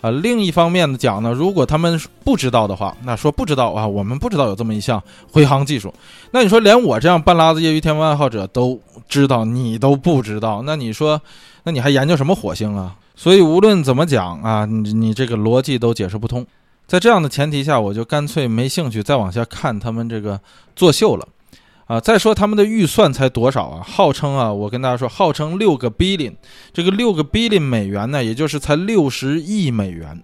[SPEAKER 1] 啊，另一方面的讲呢，如果他们不知道的话，那说不知道啊，我们不知道有这么一项回航技术。那你说连我这样半拉子业余天文爱好者都知道，你都不知道，那你说，那你还研究什么火星啊？所以无论怎么讲啊，你你这个逻辑都解释不通。在这样的前提下，我就干脆没兴趣再往下看他们这个作秀了，啊，再说他们的预算才多少啊？号称啊，我跟大家说，号称六个 billion，这个六个 billion 美元呢，也就是才六十亿美元，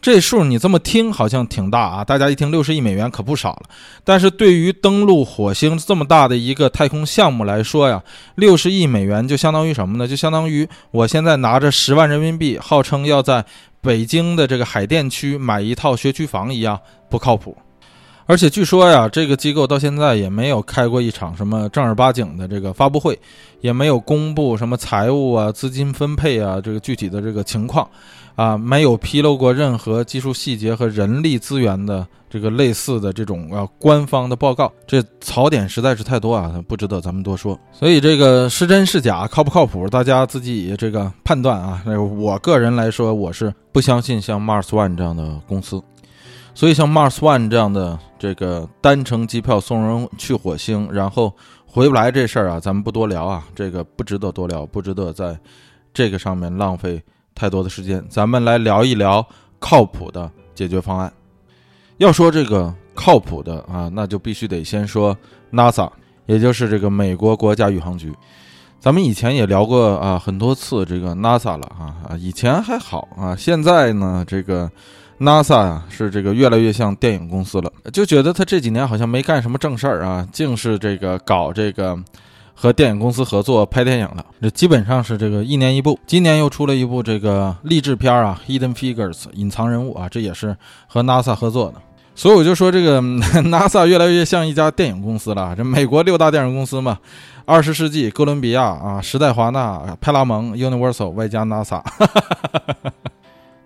[SPEAKER 1] 这数你这么听好像挺大啊，大家一听六十亿美元可不少了。但是对于登陆火星这么大的一个太空项目来说呀，六十亿美元就相当于什么呢？就相当于我现在拿着十万人民币，号称要在。北京的这个海淀区买一套学区房一样不靠谱，而且据说呀，这个机构到现在也没有开过一场什么正儿八经的这个发布会，也没有公布什么财务啊、资金分配啊这个具体的这个情况，啊，没有披露过任何技术细节和人力资源的。这个类似的这种啊官方的报告，这槽点实在是太多啊，不值得咱们多说。所以这个是真是假，靠不靠谱，大家自己这个判断啊。我个人来说，我是不相信像 Mars One 这样的公司。所以像 Mars One 这样的这个单程机票送人去火星，然后回不来这事儿啊，咱们不多聊啊，这个不值得多聊，不值得在这个上面浪费太多的时间。咱们来聊一聊靠谱的解决方案。要说这个靠谱的啊，那就必须得先说 NASA，也就是这个美国国家宇航局。咱们以前也聊过啊很多次这个 NASA 了啊啊，以前还好啊，现在呢这个 NASA 啊是这个越来越像电影公司了，就觉得他这几年好像没干什么正事儿啊，净是这个搞这个和电影公司合作拍电影了，这基本上是这个一年一部。今年又出了一部这个励志片啊，《Hidden Figures》隐藏人物啊，这也是和 NASA 合作的。所以我就说，这个 NASA 越来越像一家电影公司了。这美国六大电影公司嘛，二十世纪、哥伦比亚啊、时代华纳、派拉蒙、Universal 外加 NASA 哈哈哈。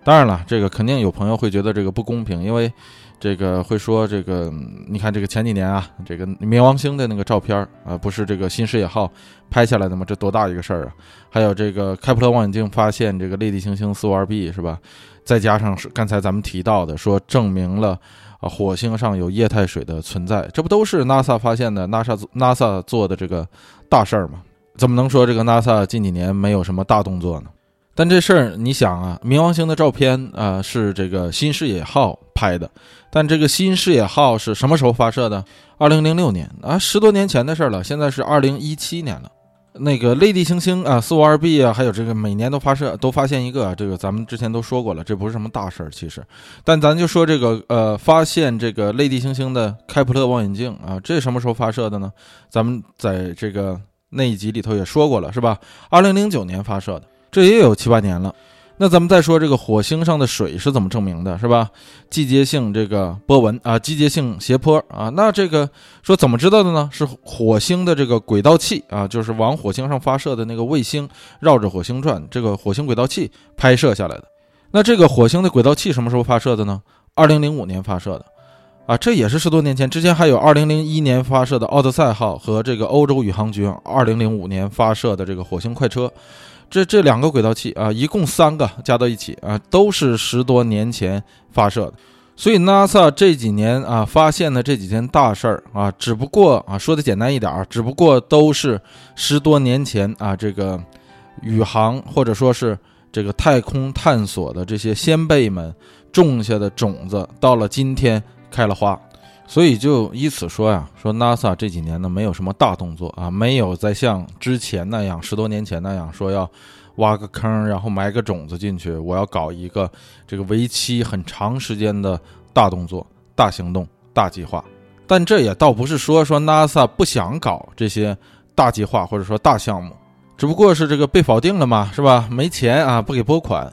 [SPEAKER 1] 当然了，这个肯定有朋友会觉得这个不公平，因为这个会说这个，你看这个前几年啊，这个冥王星的那个照片啊，不是这个新视野号拍下来的吗？这多大一个事儿啊！还有这个开普勒望远镜发现这个类地行星四五二 b 是吧？再加上是刚才咱们提到的，说证明了。啊，火星上有液态水的存在，这不都是 NASA 发现的？NASA NASA 做的这个大事儿吗？怎么能说这个 NASA 近几年没有什么大动作呢？但这事儿你想啊，冥王星的照片啊是这个新视野号拍的，但这个新视野号是什么时候发射的？二零零六年啊，十多年前的事儿了。现在是二零一七年了。那个类地行星啊，四五二 b 啊，还有这个每年都发射，都发现一个，啊这个咱们之前都说过了，这不是什么大事儿，其实。但咱就说这个呃，发现这个类地行星的开普勒望远镜啊，这什么时候发射的呢？咱们在这个那一集里头也说过了，是吧？二零零九年发射的，这也有七八年了。那咱们再说这个火星上的水是怎么证明的，是吧？季节性这个波纹啊，季节性斜坡啊，那这个说怎么知道的呢？是火星的这个轨道器啊，就是往火星上发射的那个卫星绕着火星转，这个火星轨道器拍摄下来的。那这个火星的轨道器什么时候发射的呢？二零零五年发射的，啊，这也是十多年前。之前还有二零零一年发射的奥德赛号和这个欧洲宇航局二零零五年发射的这个火星快车。这这两个轨道器啊，一共三个加到一起啊，都是十多年前发射的。所以 NASA 这几年啊发现的这几件大事儿啊，只不过啊说的简单一点儿，只不过都是十多年前啊这个宇航或者说是这个太空探索的这些先辈们种下的种子，到了今天开了花。所以就依此说呀，说 NASA 这几年呢没有什么大动作啊，没有再像之前那样十多年前那样说要挖个坑，然后埋个种子进去，我要搞一个这个为期很长时间的大动作、大行动、大计划。但这也倒不是说说 NASA 不想搞这些大计划或者说大项目，只不过是这个被否定了嘛，是吧？没钱啊，不给拨款。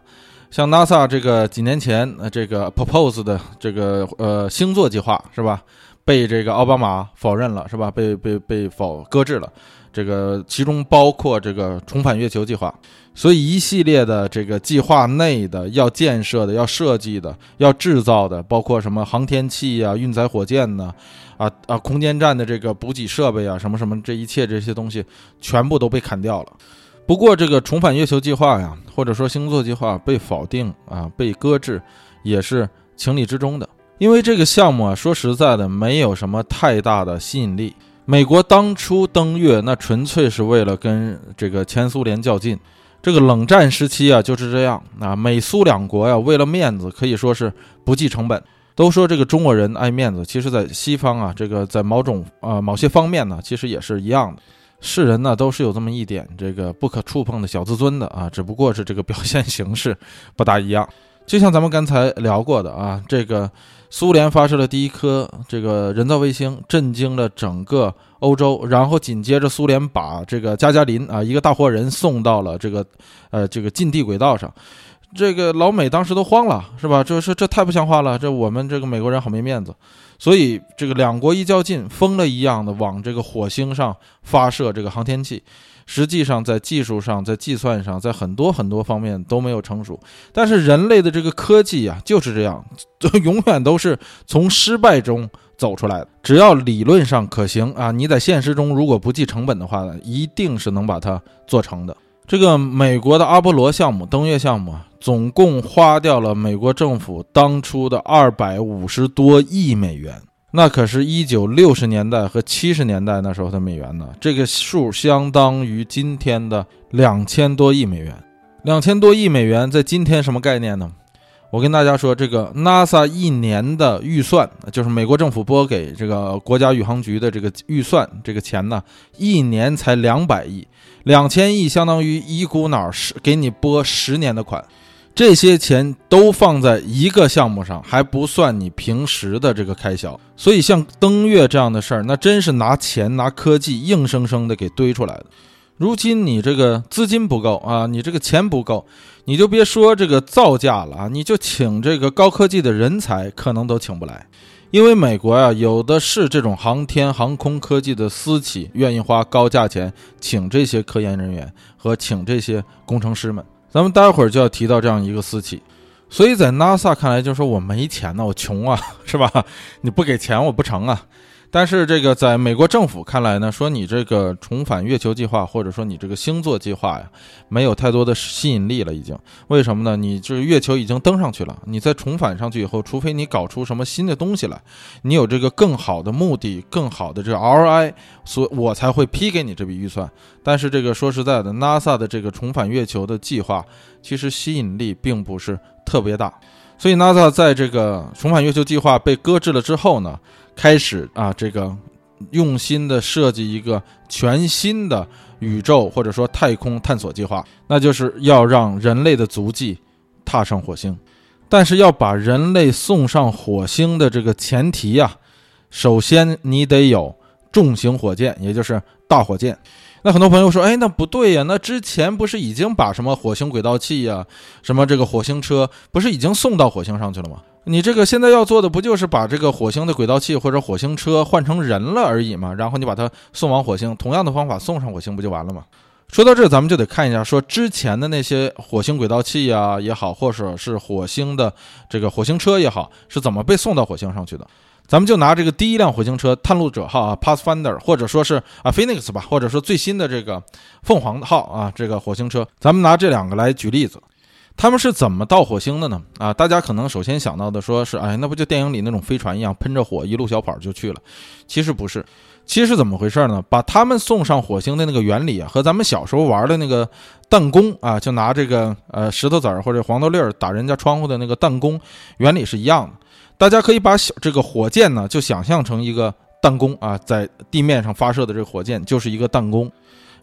[SPEAKER 1] 像 NASA 这个几年前呃这个 propose 的这个呃星座计划是吧？被这个奥巴马否认了，是吧？被被被否搁置了。这个其中包括这个重返月球计划，所以一系列的这个计划内的要建设的、要设计的、要制造的，包括什么航天器啊、运载火箭呢，啊啊，空间站的这个补给设备啊，什么什么，这一切这些东西全部都被砍掉了。不过，这个重返月球计划呀，或者说星座计划被否定啊，被搁置，也是情理之中的。因为这个项目啊，说实在的，没有什么太大的吸引力。美国当初登月，那纯粹是为了跟这个前苏联较劲。这个冷战时期啊，就是这样啊，美苏两国呀，为了面子，可以说是不计成本。都说这个中国人爱面子，其实在西方啊，这个在某种啊某些方面呢，其实也是一样的。世人呢都是有这么一点这个不可触碰的小自尊的啊，只不过是这个表现形式不大一样。就像咱们刚才聊过的啊，这个苏联发射了第一颗这个人造卫星，震惊了整个欧洲，然后紧接着苏联把这个加加林啊一个大活人送到了这个呃这个近地轨道上，这个老美当时都慌了，是吧？这是这太不像话了，这我们这个美国人好没面子。所以，这个两国一较劲，疯了一样的往这个火星上发射这个航天器，实际上在技术上、在计算上、在很多很多方面都没有成熟。但是人类的这个科技呀，就是这样，永远都是从失败中走出来的。只要理论上可行啊，你在现实中如果不计成本的话呢，一定是能把它做成的。这个美国的阿波罗项目登月项目啊，总共花掉了美国政府当初的二百五十多亿美元，那可是一九六十年代和七十年代那时候的美元呢。这个数相当于今天的两千多亿美元。两千多亿美元在今天什么概念呢？我跟大家说，这个 NASA 一年的预算，就是美国政府拨给这个国家宇航局的这个预算，这个钱呢，一年才两百亿，两千亿相当于一股脑是给你拨十年的款，这些钱都放在一个项目上，还不算你平时的这个开销。所以像登月这样的事儿，那真是拿钱拿科技硬生生的给堆出来的。如今你这个资金不够啊，你这个钱不够。你就别说这个造价了啊，你就请这个高科技的人才，可能都请不来，因为美国呀，有的是这种航天航空科技的私企，愿意花高价钱请这些科研人员和请这些工程师们。咱们待会儿就要提到这样一个私企，所以在 NASA 看来，就说我没钱呢，我穷啊，是吧？你不给钱，我不成啊。但是这个在美国政府看来呢，说你这个重返月球计划，或者说你这个星座计划呀，没有太多的吸引力了，已经。为什么呢？你这月球已经登上去了，你再重返上去以后，除非你搞出什么新的东西来，你有这个更好的目的、更好的这个 ROI，所我才会批给你这笔预算。但是这个说实在的，NASA 的这个重返月球的计划，其实吸引力并不是特别大。所以 NASA 在这个重返月球计划被搁置了之后呢？开始啊，这个用心的设计一个全新的宇宙或者说太空探索计划，那就是要让人类的足迹踏上火星。但是要把人类送上火星的这个前提呀，首先你得有重型火箭，也就是大火箭。那很多朋友说，哎，那不对呀，那之前不是已经把什么火星轨道器呀，什么这个火星车，不是已经送到火星上去了吗？你这个现在要做的不就是把这个火星的轨道器或者火星车换成人了而已吗？然后你把它送往火星，同样的方法送上火星不就完了吗？说到这，咱们就得看一下，说之前的那些火星轨道器呀也好，或者是火星的这个火星车也好，是怎么被送到火星上去的？咱们就拿这个第一辆火星车探路者号啊，Pathfinder，或者说是啊 Phoenix 吧，或者说最新的这个凤凰号啊，这个火星车，咱们拿这两个来举例子。他们是怎么到火星的呢？啊，大家可能首先想到的说是，哎，那不就电影里那种飞船一样，喷着火一路小跑就去了？其实不是，其实怎么回事呢？把他们送上火星的那个原理啊，和咱们小时候玩的那个弹弓啊，就拿这个呃石头子儿或者黄豆粒儿打人家窗户的那个弹弓原理是一样的。大家可以把小这个火箭呢，就想象成一个弹弓啊，在地面上发射的这个火箭就是一个弹弓。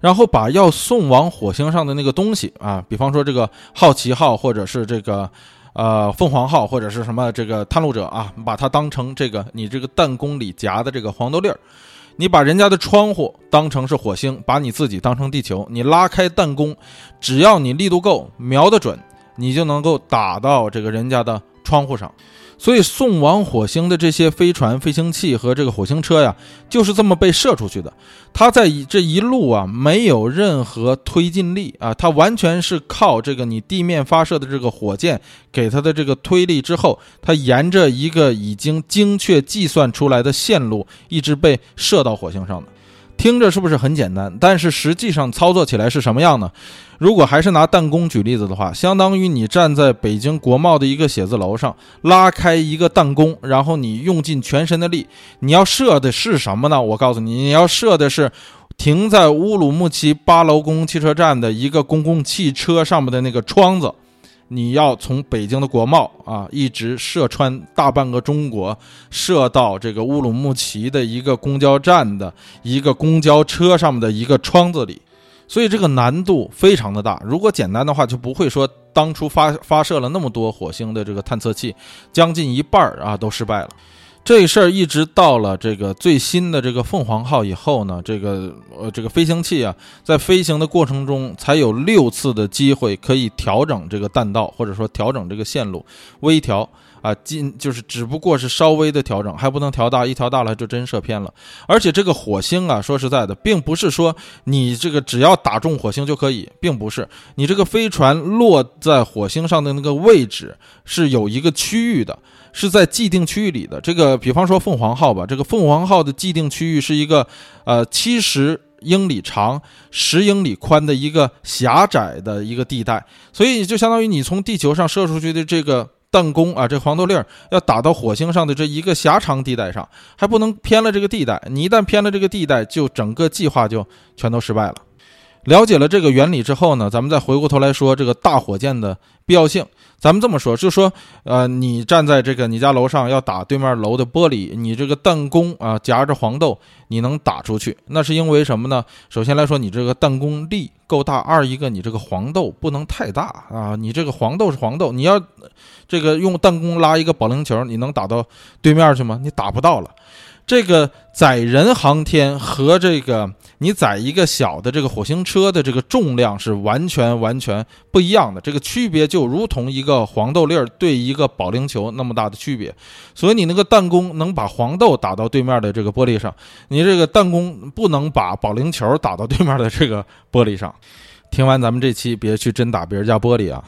[SPEAKER 1] 然后把要送往火星上的那个东西啊，比方说这个好奇号，或者是这个呃凤凰号，或者是什么这个探路者啊，把它当成这个你这个弹弓里夹的这个黄豆粒儿。你把人家的窗户当成是火星，把你自己当成地球，你拉开弹弓，只要你力度够，瞄得准，你就能够打到这个人家的窗户上。所以送往火星的这些飞船、飞行器和这个火星车呀，就是这么被射出去的。它在这一路啊，没有任何推进力啊，它完全是靠这个你地面发射的这个火箭给它的这个推力之后，它沿着一个已经精确计算出来的线路，一直被射到火星上的。听着是不是很简单？但是实际上操作起来是什么样呢？如果还是拿弹弓举例子的话，相当于你站在北京国贸的一个写字楼上，拉开一个弹弓，然后你用尽全身的力，你要射的是什么呢？我告诉你，你要射的是停在乌鲁木齐八楼公共汽车站的一个公共汽车上面的那个窗子。你要从北京的国贸啊，一直射穿大半个中国，射到这个乌鲁木齐的一个公交站的一个公交车上面的一个窗子里，所以这个难度非常的大。如果简单的话，就不会说当初发发射了那么多火星的这个探测器，将近一半儿啊都失败了。这事儿一直到了这个最新的这个凤凰号以后呢，这个呃这个飞行器啊，在飞行的过程中才有六次的机会可以调整这个弹道，或者说调整这个线路，微调啊，进就是只不过是稍微的调整，还不能调大，一调大了就真射偏了。而且这个火星啊，说实在的，并不是说你这个只要打中火星就可以，并不是，你这个飞船落在火星上的那个位置是有一个区域的。是在既定区域里的这个，比方说凤凰号吧，这个凤凰号的既定区域是一个，呃，七十英里长、十英里宽的一个狭窄的一个地带，所以就相当于你从地球上射出去的这个弹弓啊，这黄豆粒儿要打到火星上的这一个狭长地带上，还不能偏了这个地带，你一旦偏了这个地带，就整个计划就全都失败了。了解了这个原理之后呢，咱们再回过头来说这个大火箭的必要性。咱们这么说，就说，呃，你站在这个你家楼上要打对面楼的玻璃，你这个弹弓啊夹着黄豆，你能打出去，那是因为什么呢？首先来说，你这个弹弓力够大；二一个，你这个黄豆不能太大啊，你这个黄豆是黄豆，你要这个用弹弓拉一个保龄球，你能打到对面去吗？你打不到了。这个载人航天和这个你载一个小的这个火星车的这个重量是完全完全不一样的，这个区别就如同一个黄豆粒儿对一个保龄球那么大的区别。所以你那个弹弓能把黄豆打到对面的这个玻璃上，你这个弹弓不能把保龄球打到对面的这个玻璃上。听完咱们这期，别去真打别人家玻璃啊！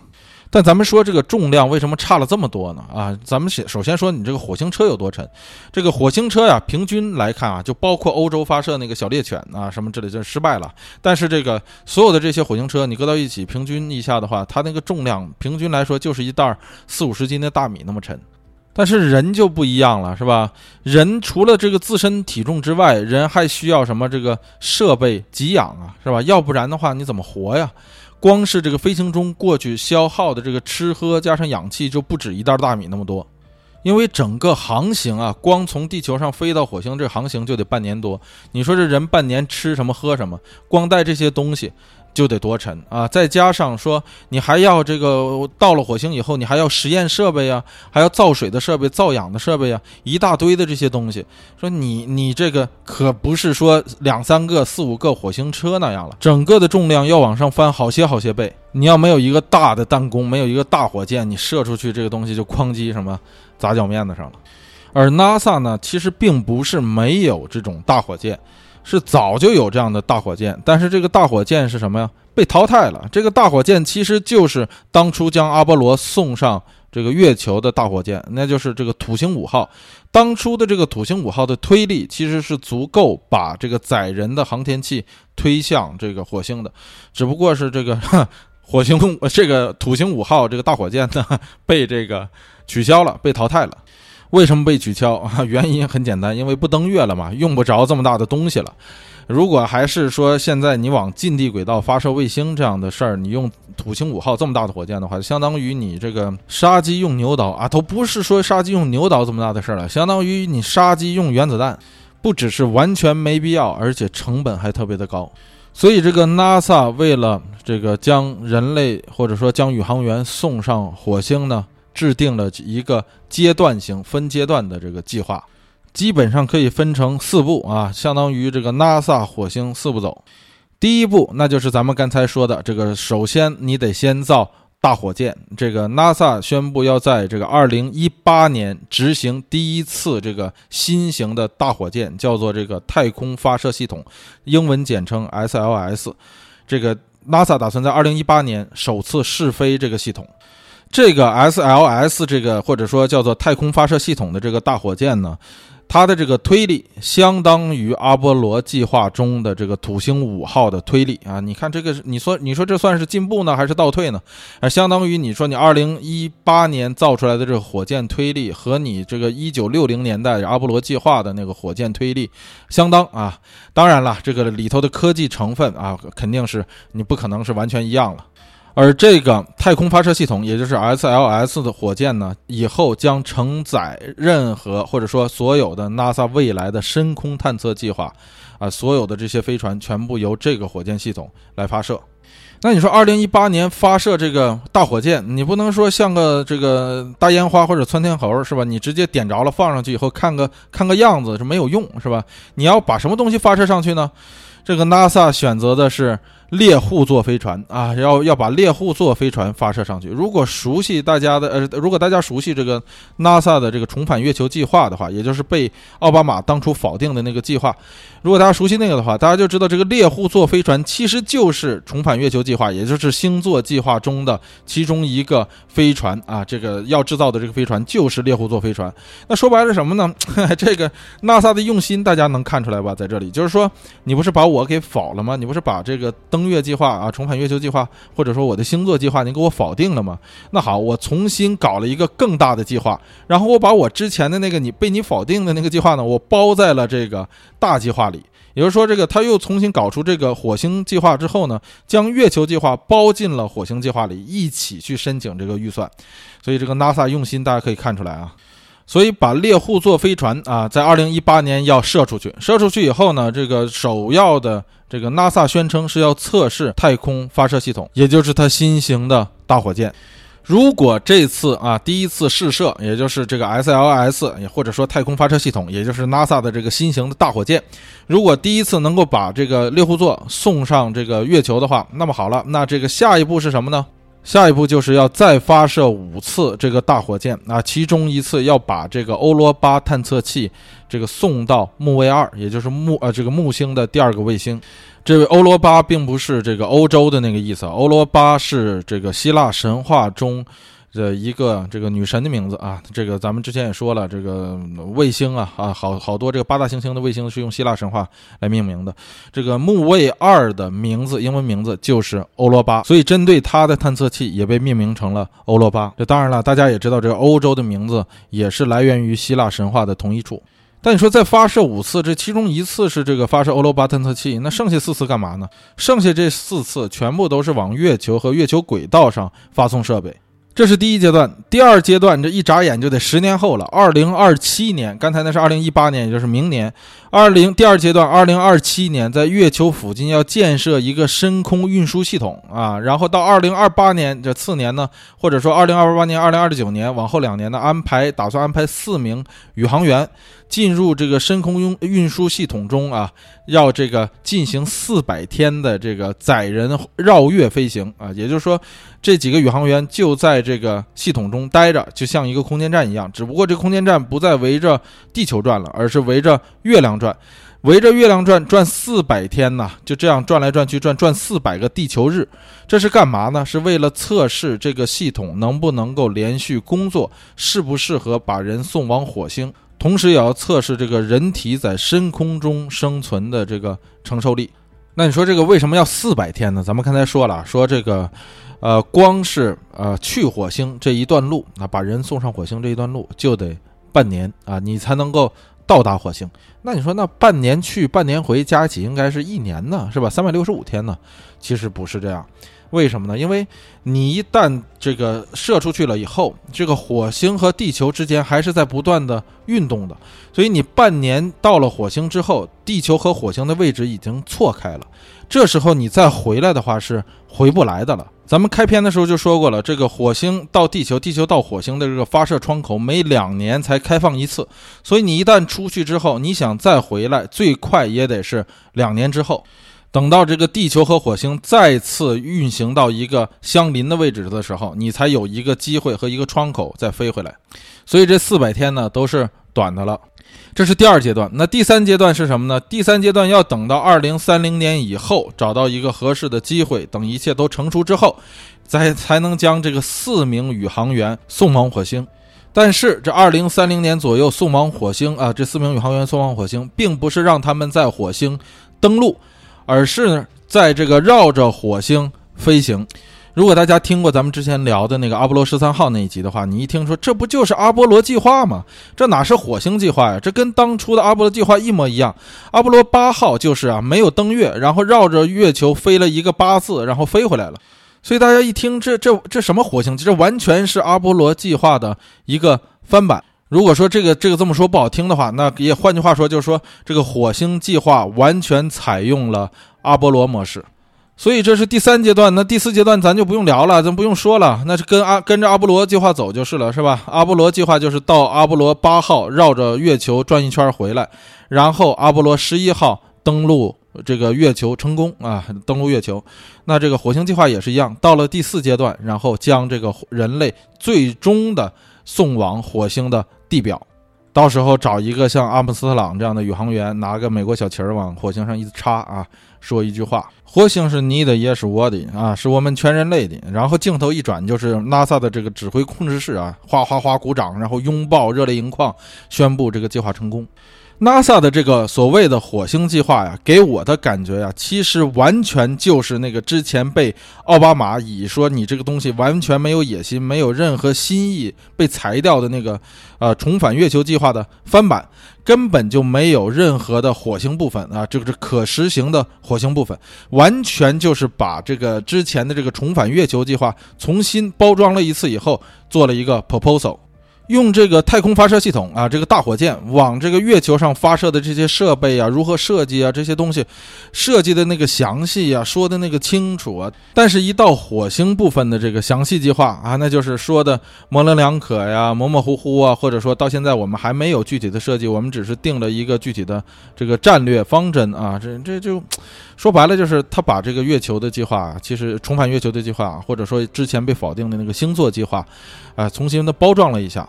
[SPEAKER 1] 但咱们说这个重量为什么差了这么多呢？啊，咱们先首先说你这个火星车有多沉。这个火星车呀，平均来看啊，就包括欧洲发射那个小猎犬啊什么之类就失败了。但是这个所有的这些火星车，你搁到一起平均一下的话，它那个重量平均来说就是一袋四五十斤的大米那么沉。但是人就不一样了，是吧？人除了这个自身体重之外，人还需要什么这个设备给养啊，是吧？要不然的话你怎么活呀？光是这个飞行中过去消耗的这个吃喝加上氧气就不止一袋大米那么多，因为整个航行啊，光从地球上飞到火星这航行就得半年多。你说这人半年吃什么喝什么？光带这些东西。就得多沉啊！再加上说，你还要这个到了火星以后，你还要实验设备呀，还要造水的设备、造氧的设备呀，一大堆的这些东西。说你你这个可不是说两三个、四五个火星车那样了，整个的重量要往上翻好些好些倍。你要没有一个大的弹弓，没有一个大火箭，你射出去这个东西就哐叽什么砸脚面子上了。而 NASA 呢，其实并不是没有这种大火箭。是早就有这样的大火箭，但是这个大火箭是什么呀？被淘汰了。这个大火箭其实就是当初将阿波罗送上这个月球的大火箭，那就是这个土星五号。当初的这个土星五号的推力其实是足够把这个载人的航天器推向这个火星的，只不过是这个 火星这个土星五号这个大火箭呢 被这个取消了，被淘汰了。为什么被取消啊？原因很简单，因为不登月了嘛，用不着这么大的东西了。如果还是说现在你往近地轨道发射卫星这样的事儿，你用土星五号这么大的火箭的话，相当于你这个杀鸡用牛刀啊，都不是说杀鸡用牛刀这么大的事儿了，相当于你杀鸡用原子弹，不只是完全没必要，而且成本还特别的高。所以这个 NASA 为了这个将人类或者说将宇航员送上火星呢？制定了一个阶段性、分阶段的这个计划，基本上可以分成四步啊，相当于这个 NASA 火星四步走。第一步，那就是咱们刚才说的这个，首先你得先造大火箭，这个 NASA 宣布要在这个二零一八年执行第一次这个新型的大火箭，叫做这个太空发射系统，英文简称 SLS。这个 NASA 打算在二零一八年首次试飞这个系统。这个 SLS 这个或者说叫做太空发射系统的这个大火箭呢？它的这个推力相当于阿波罗计划中的这个土星五号的推力啊！你看这个，你说你说这算是进步呢，还是倒退呢？啊，相当于你说你二零一八年造出来的这个火箭推力和你这个一九六零年代阿波罗计划的那个火箭推力相当啊！当然了，这个里头的科技成分啊，肯定是你不可能是完全一样了。而这个太空发射系统，也就是 SLS 的火箭呢，以后将承载任何或者说所有的 NASA 未来的深空探测计划，啊，所有的这些飞船全部由这个火箭系统来发射。那你说，二零一八年发射这个大火箭，你不能说像个这个大烟花或者窜天猴是吧？你直接点着了放上去以后看个看个样子是没有用是吧？你要把什么东西发射上去呢？这个 NASA 选择的是。猎户座飞船啊，要要把猎户座飞船发射上去。如果熟悉大家的呃，如果大家熟悉这个 NASA 的这个重返月球计划的话，也就是被奥巴马当初否定的那个计划，如果大家熟悉那个的话，大家就知道这个猎户座飞船其实就是重返月球计划，也就是星座计划中的其中一个飞船啊。这个要制造的这个飞船就是猎户座飞船。那说白了什么呢？这个 NASA 的用心大家能看出来吧？在这里就是说，你不是把我给否了吗？你不是把这个登登月计划啊，重返月球计划，或者说我的星座计划，您给我否定了吗？那好，我重新搞了一个更大的计划，然后我把我之前的那个你被你否定的那个计划呢，我包在了这个大计划里。也就是说，这个他又重新搞出这个火星计划之后呢，将月球计划包进了火星计划里，一起去申请这个预算。所以这个 NASA 用心，大家可以看出来啊。所以，把猎户座飞船啊，在二零一八年要射出去。射出去以后呢，这个首要的这个 NASA 宣称是要测试太空发射系统，也就是它新型的大火箭。如果这次啊第一次试射，也就是这个 SLS，也或者说太空发射系统，也就是 NASA 的这个新型的大火箭，如果第一次能够把这个猎户座送上这个月球的话，那么好了，那这个下一步是什么呢？下一步就是要再发射五次这个大火箭啊，其中一次要把这个欧罗巴探测器这个送到木卫二，也就是木呃这个木星的第二个卫星。这位欧罗巴并不是这个欧洲的那个意思，欧罗巴是这个希腊神话中。的一个这个女神的名字啊，这个咱们之前也说了，这个卫星啊啊，好好多这个八大行星的卫星是用希腊神话来命名的。这个木卫二的名字，英文名字就是欧罗巴，所以针对它的探测器也被命名成了欧罗巴。这当然了，大家也知道，这个欧洲的名字也是来源于希腊神话的同一处。但你说再发射五次，这其中一次是这个发射欧罗巴探测器，那剩下四次干嘛呢？剩下这四次全部都是往月球和月球轨道上发送设备。这是第一阶段，第二阶段这一眨眼就得十年后了，二零二七年。刚才那是二零一八年，也就是明年。二零第二阶段，二零二七年在月球附近要建设一个深空运输系统啊，然后到二零二八年这次年呢，或者说二零二八年、二零二九年往后两年呢，安排打算安排四名宇航员进入这个深空运运输系统中啊，要这个进行四百天的这个载人绕月飞行啊，也就是说，这几个宇航员就在这个系统中待着，就像一个空间站一样，只不过这空间站不再围着地球转了，而是围着月亮。转，围着月亮转，转四百天呐，就这样转来转去，转转四百个地球日，这是干嘛呢？是为了测试这个系统能不能够连续工作，适不适合把人送往火星，同时也要测试这个人体在深空中生存的这个承受力。那你说这个为什么要四百天呢？咱们刚才说了，说这个，呃，光是呃去火星这一段路，啊，把人送上火星这一段路就得半年啊，你才能够。到达火星，那你说那半年去半年回加一起应该是一年呢，是吧？三百六十五天呢？其实不是这样，为什么呢？因为你一旦这个射出去了以后，这个火星和地球之间还是在不断的运动的，所以你半年到了火星之后，地球和火星的位置已经错开了，这时候你再回来的话是回不来的了。咱们开篇的时候就说过了，这个火星到地球、地球到火星的这个发射窗口每两年才开放一次，所以你一旦出去之后，你想再回来，最快也得是两年之后。等到这个地球和火星再次运行到一个相邻的位置的时候，你才有一个机会和一个窗口再飞回来。所以这四百天呢都是短的了。这是第二阶段。那第三阶段是什么呢？第三阶段要等到二零三零年以后，找到一个合适的机会，等一切都成熟之后，再才能将这个四名宇航员送往火星。但是这二零三零年左右送往火星啊，这四名宇航员送往火星，并不是让他们在火星登陆。而是在这个绕着火星飞行。如果大家听过咱们之前聊的那个阿波罗十三号那一集的话，你一听说这不就是阿波罗计划吗？这哪是火星计划呀？这跟当初的阿波罗计划一模一样。阿波罗八号就是啊，没有登月，然后绕着月球飞了一个八字，然后飞回来了。所以大家一听这这这什么火星？这完全是阿波罗计划的一个翻版。如果说这个这个这么说不好听的话，那也换句话说就是说，这个火星计划完全采用了阿波罗模式，所以这是第三阶段。那第四阶段咱就不用聊了，咱不用说了，那是跟阿跟着阿波罗计划走就是了，是吧？阿波罗计划就是到阿波罗八号绕着月球转一圈回来，然后阿波罗十一号登陆这个月球成功啊，登陆月球。那这个火星计划也是一样，到了第四阶段，然后将这个人类最终的送往火星的。地表，到时候找一个像阿姆斯特朗这样的宇航员，拿个美国小旗儿往火星上一插啊，说一句话：“火星是你的，也是我的啊，是我们全人类的。”然后镜头一转，就是 NASA 的这个指挥控制室啊，哗哗哗鼓掌，然后拥抱，热泪盈眶，宣布这个计划成功。NASA 的这个所谓的火星计划呀，给我的感觉呀，其实完全就是那个之前被奥巴马以说你这个东西完全没有野心、没有任何新意被裁掉的那个呃重返月球计划的翻版，根本就没有任何的火星部分啊，这个是可实行的火星部分，完全就是把这个之前的这个重返月球计划重新包装了一次以后，做了一个 proposal。用这个太空发射系统啊，这个大火箭往这个月球上发射的这些设备啊，如何设计啊，这些东西设计的那个详细啊，说的那个清楚啊，但是，一到火星部分的这个详细计划啊，那就是说的模棱两可呀，模模糊糊啊，或者说到现在我们还没有具体的设计，我们只是定了一个具体的这个战略方针啊，这这就说白了就是他把这个月球的计划，其实重返月球的计划，或者说之前被否定的那个星座计划，啊，重新的包装了一下。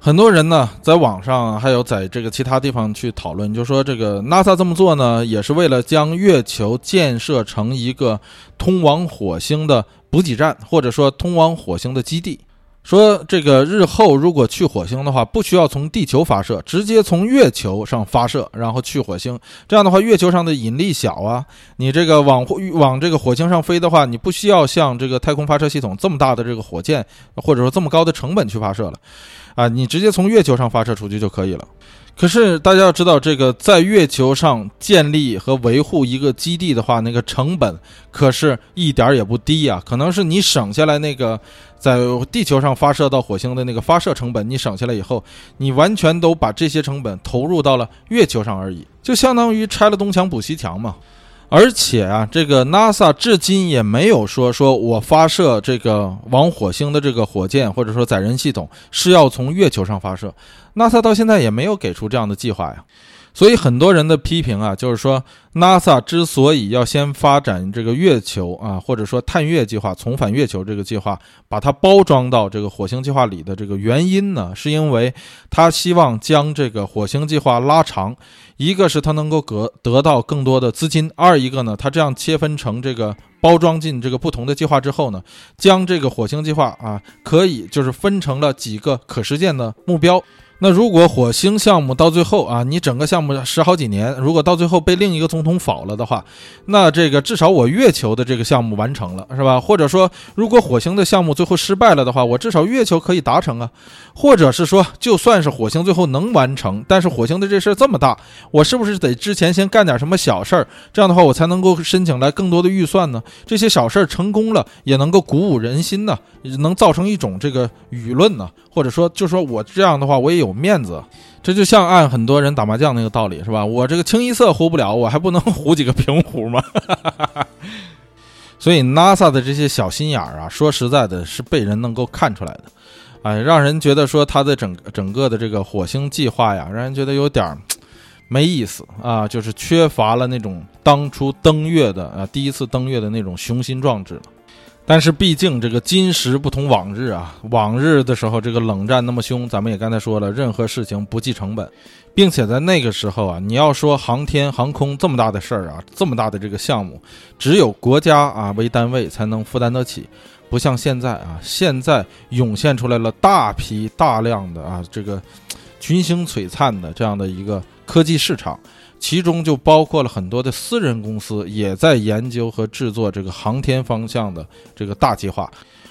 [SPEAKER 1] 很多人呢，在网上还有在这个其他地方去讨论，就说这个 NASA 这么做呢，也是为了将月球建设成一个通往火星的补给站，或者说通往火星的基地。说这个日后如果去火星的话，不需要从地球发射，直接从月球上发射，然后去火星。这样的话，月球上的引力小啊，你这个往往这个火星上飞的话，你不需要像这个太空发射系统这么大的这个火箭，或者说这么高的成本去发射了。啊，你直接从月球上发射出去就可以了。可是大家要知道，这个在月球上建立和维护一个基地的话，那个成本可是一点也不低呀。可能是你省下来那个在地球上发射到火星的那个发射成本，你省下来以后，你完全都把这些成本投入到了月球上而已，就相当于拆了东墙补西墙嘛。而且啊，这个 NASA 至今也没有说说我发射这个往火星的这个火箭或者说载人系统是要从月球上发射，NASA 到现在也没有给出这样的计划呀。所以很多人的批评啊，就是说 NASA 之所以要先发展这个月球啊，或者说探月计划、重返月球这个计划，把它包装到这个火星计划里的这个原因呢，是因为他希望将这个火星计划拉长。一个是它能够得得到更多的资金，二一个呢，它这样切分成这个包装进这个不同的计划之后呢，将这个火星计划啊，可以就是分成了几个可实现的目标。那如果火星项目到最后啊，你整个项目十好几年，如果到最后被另一个总统否了的话，那这个至少我月球的这个项目完成了，是吧？或者说，如果火星的项目最后失败了的话，我至少月球可以达成啊。或者是说，就算是火星最后能完成，但是火星的这事儿这么大，我是不是得之前先干点什么小事儿？这样的话，我才能够申请来更多的预算呢？这些小事儿成功了，也能够鼓舞人心呢，能造成一种这个舆论呢？或者说，就说我这样的话，我也有面子。这就像按很多人打麻将那个道理，是吧？我这个清一色胡不了，我还不能 胡几个平胡吗？所以 NASA 的这些小心眼儿啊，说实在的，是被人能够看出来的。哎，让人觉得说他的整整个的这个火星计划呀，让人觉得有点没意思啊，就是缺乏了那种当初登月的啊，第一次登月的那种雄心壮志了。但是毕竟这个今时不同往日啊，往日的时候这个冷战那么凶，咱们也刚才说了，任何事情不计成本，并且在那个时候啊，你要说航天航空这么大的事儿啊，这么大的这个项目，只有国家啊为单位才能负担得起，不像现在啊，现在涌现出来了大批大量的啊这个群星璀璨的这样的一个科技市场。其中就包括了很多的私人公司，也在研究和制作这个航天方向的这个大计划。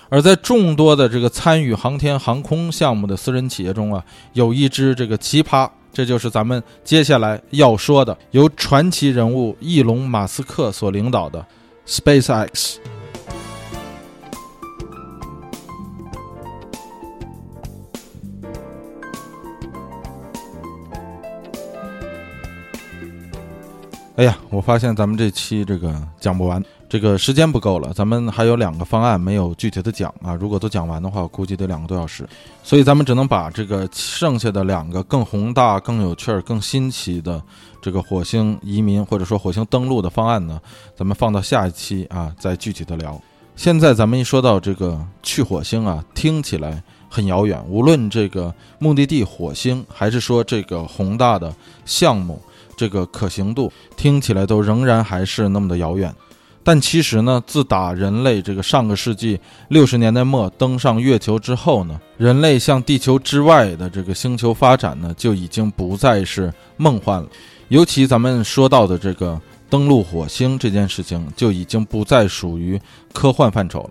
[SPEAKER 1] 而在众多的这个参与航天航空项目的私人企业中啊，有一支这个奇葩，这就是咱们接下来要说的，由传奇人物伊隆·马斯克所领导的 SpaceX。哎呀，我发现咱们这期这个讲不完，这个时间不够了。咱们还有两个方案没有具体的讲啊，如果都讲完的话，我估计得两个多小时。所以咱们只能把这个剩下的两个更宏大、更有趣、更新奇的这个火星移民或者说火星登陆的方案呢，咱们放到下一期啊再具体的聊。现在咱们一说到这个去火星啊，听起来很遥远。无论这个目的地火星，还是说这个宏大的项目。这个可行度听起来都仍然还是那么的遥远，但其实呢，自打人类这个上个世纪六十年代末登上月球之后呢，人类向地球之外的这个星球发展呢，就已经不再是梦幻了。尤其咱们说到的这个登陆火星这件事情，就已经不再属于科幻范畴了。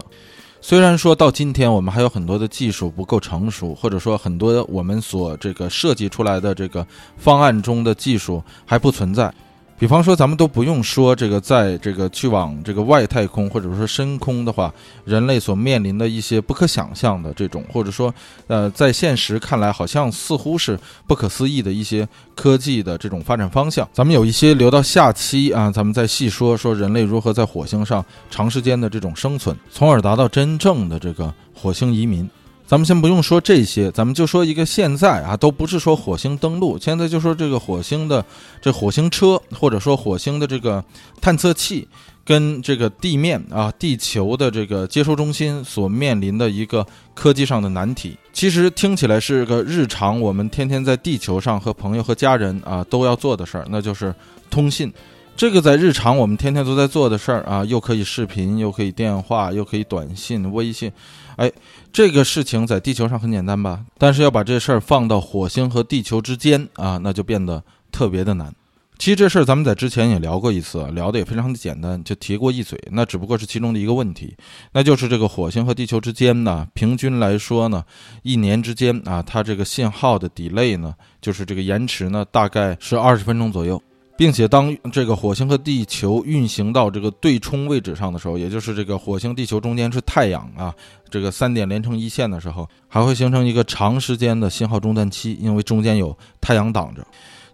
[SPEAKER 1] 虽然说到今天，我们还有很多的技术不够成熟，或者说很多我们所这个设计出来的这个方案中的技术还不存在。比方说，咱们都不用说这个，在这个去往这个外太空或者说深空的话，人类所面临的一些不可想象的这种，或者说，呃，在现实看来好像似乎是不可思议的一些科技的这种发展方向，咱们有一些留到下期啊，咱们再细说说人类如何在火星上长时间的这种生存，从而达到真正的这个火星移民。咱们先不用说这些，咱们就说一个现在啊，都不是说火星登陆，现在就说这个火星的这火星车，或者说火星的这个探测器，跟这个地面啊地球的这个接收中心所面临的一个科技上的难题，其实听起来是个日常我们天天在地球上和朋友和家人啊都要做的事儿，那就是通信。这个在日常我们天天都在做的事儿啊，又可以视频，又可以电话，又可以短信、微信，哎，这个事情在地球上很简单吧？但是要把这事儿放到火星和地球之间啊，那就变得特别的难。其实这事儿咱们在之前也聊过一次，聊的也非常的简单，就提过一嘴。那只不过是其中的一个问题，那就是这个火星和地球之间呢，平均来说呢，一年之间啊，它这个信号的 delay 呢，就是这个延迟呢，大概是二十分钟左右。并且当这个火星和地球运行到这个对冲位置上的时候，也就是这个火星、地球中间是太阳啊，这个三点连成一线的时候，还会形成一个长时间的信号中断期，因为中间有太阳挡着。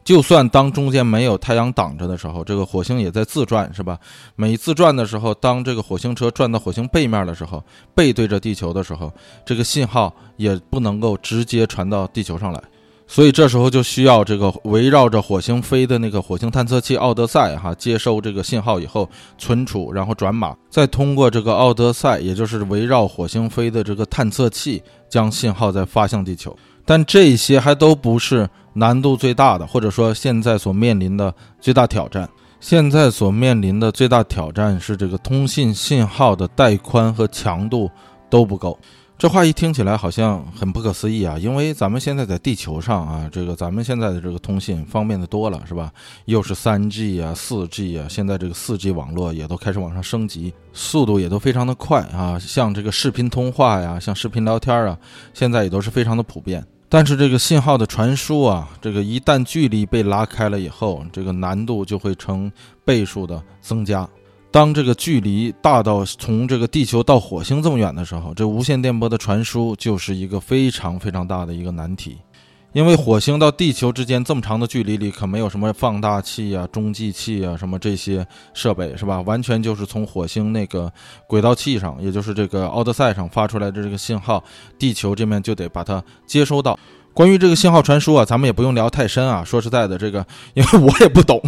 [SPEAKER 1] 就算当中间没有太阳挡着的时候，这个火星也在自转，是吧？每自转的时候，当这个火星车转到火星背面的时候，背对着地球的时候，这个信号也不能够直接传到地球上来。所以这时候就需要这个围绕着火星飞的那个火星探测器奥德赛哈，接收这个信号以后存储，然后转码，再通过这个奥德赛，也就是围绕火星飞的这个探测器，将信号再发向地球。但这些还都不是难度最大的，或者说现在所面临的最大挑战。现在所面临的最大挑战是这个通信信号的带宽和强度都不够。这话一听起来好像很不可思议啊，因为咱们现在在地球上啊，这个咱们现在的这个通信方便的多了，是吧？又是三 G 啊、四 G 啊，现在这个四 G 网络也都开始往上升级，速度也都非常的快啊。像这个视频通话呀，像视频聊天啊，现在也都是非常的普遍。但是这个信号的传输啊，这个一旦距离被拉开了以后，这个难度就会成倍数的增加。当这个距离大到从这个地球到火星这么远的时候，这无线电波的传输就是一个非常非常大的一个难题。因为火星到地球之间这么长的距离里，可没有什么放大器啊、中继器啊什么这些设备，是吧？完全就是从火星那个轨道器上，也就是这个奥德赛上发出来的这个信号，地球这面就得把它接收到。关于这个信号传输啊，咱们也不用聊太深啊。说实在的，这个 因为我也不懂。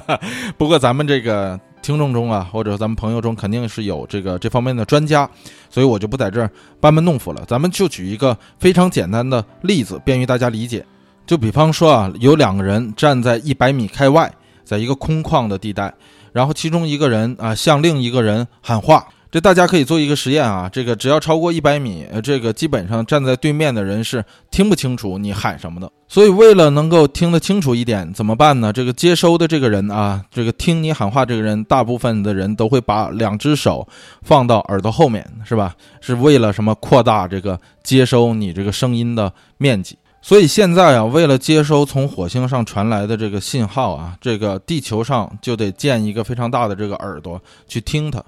[SPEAKER 1] 不过咱们这个听众中啊，或者咱们朋友中，肯定是有这个这方面的专家，所以我就不在这儿班门弄斧了。咱们就举一个非常简单的例子，便于大家理解。就比方说啊，有两个人站在一百米开外，在一个空旷的地带，然后其中一个人啊向另一个人喊话。这大家可以做一个实验啊，这个只要超过一百米，呃，这个基本上站在对面的人是听不清楚你喊什么的。所以为了能够听得清楚一点，怎么办呢？这个接收的这个人啊，这个听你喊话这个人，大部分的人都会把两只手放到耳朵后面，是吧？是为了什么？扩大这个接收你这个声音的面积。所以现在啊，为了接收从火星上传来的这个信号啊，这个地球上就得建一个非常大的这个耳朵去听它。